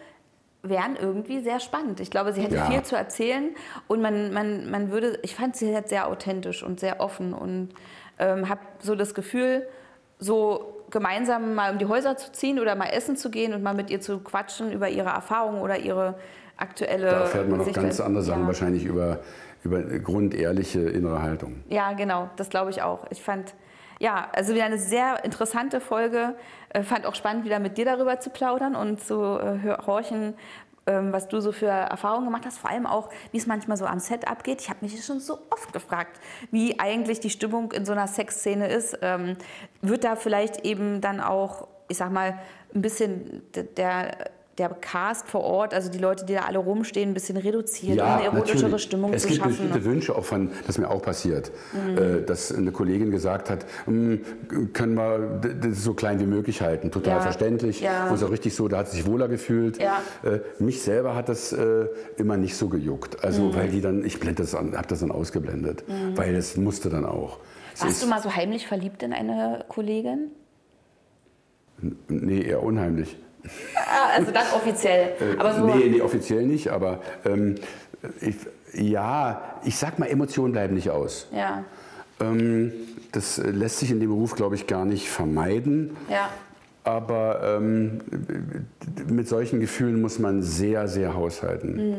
wären irgendwie sehr spannend. Ich glaube, sie hätte Ja. viel zu erzählen und man, man, man würde, ich fand sie jetzt sehr authentisch und sehr offen und ähm, habe so das Gefühl, so gemeinsam mal um die Häuser zu ziehen oder mal essen zu gehen und mal mit ihr zu quatschen über ihre Erfahrungen oder ihre aktuelle Da erfährt man noch ganz andere Sachen ja. wahrscheinlich über, über grundehrliche innere Haltung. Ja, genau, das glaube ich auch. Ich fand, ja, also wieder eine sehr interessante Folge. Äh, fand auch spannend, wieder mit dir darüber zu plaudern und zu äh, horchen, ähm, was du so für Erfahrungen gemacht hast. Vor allem auch, wie es manchmal so am Set abgeht. Ich habe mich schon so oft gefragt, wie eigentlich die Stimmung in so einer Sexszene ist. Ähm, wird da vielleicht eben dann auch, ich sag mal, ein bisschen der der Cast vor Ort, also die Leute, die da alle rumstehen, ein bisschen reduziert, um eine erotischere natürlich. Stimmung es zu gibt schaffen. Mhm. bestimmte Wünsche auch von, das mir auch passiert, äh, dass eine Kollegin gesagt hat, "Hm, können wir das so klein wie möglich halten. Total Ja. verständlich. Ja. Und so richtig so, da hat sie sich wohler gefühlt. Ja. Äh, mich selber hat das äh, immer nicht so gejuckt. Also weil die dann, ich blende das an, habe das dann ausgeblendet, weil es musste dann auch. Es Warst du mal so heimlich verliebt in eine Kollegin? Nee, eher unheimlich. Ah, also dann offiziell. Aber so, Nee, nee, offiziell nicht, aber ähm, ich, ja, ich sag mal, Emotionen bleiben nicht aus. ja, Ähm, das äh, lässt sich in dem Beruf, glaube ich, gar nicht vermeiden. ja, Aber ähm, mit solchen Gefühlen muss man sehr, sehr haushalten. Äh,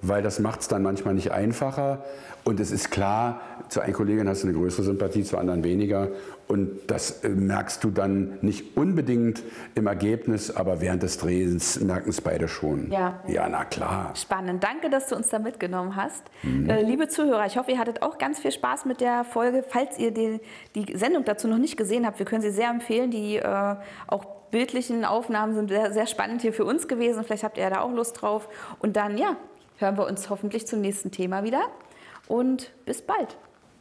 weil das macht es dann manchmal nicht einfacher. Und es ist klar, zu einer Kollegin hast du eine größere Sympathie, zu anderen weniger. Und das äh, merkst du dann nicht unbedingt im Ergebnis, aber während des Drehens merken es beide schon. Ja. Ja, na klar. spannend. Danke, dass du uns da mitgenommen hast. Äh, liebe Zuhörer, ich hoffe, ihr hattet auch ganz viel Spaß mit der Folge. Falls ihr die, die Sendung dazu noch nicht gesehen habt, wir können sie sehr empfehlen. Die äh, auch bildlichen Aufnahmen sind sehr, sehr spannend hier für uns gewesen. Vielleicht habt ihr ja da auch Lust drauf. Und dann, ja, hören wir uns hoffentlich zum nächsten Thema wieder. Und bis bald.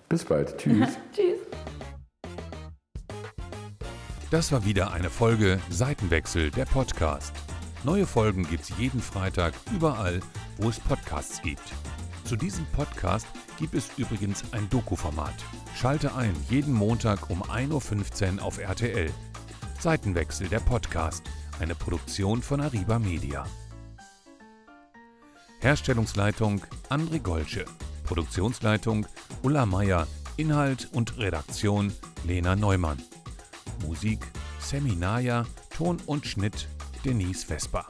Bis bald. Tschüss. Tschüss. Das war wieder eine Folge Seitenwechsel, der Podcast. Neue Folgen gibt's jeden Freitag überall, wo es Podcasts gibt. Zu diesem Podcast gibt es übrigens ein Doku-Format. Schalte ein jeden Montag um 1.15 Uhr auf RTL. Seitenwechsel, der Podcast. Eine Produktion von Ariba Media. Herstellungsleitung André Golsche. Produktionsleitung Ulla Meier, Inhalt und Redaktion Lena Neumann. Musik Seminaya, Ton und Schnitt Denise Vesper.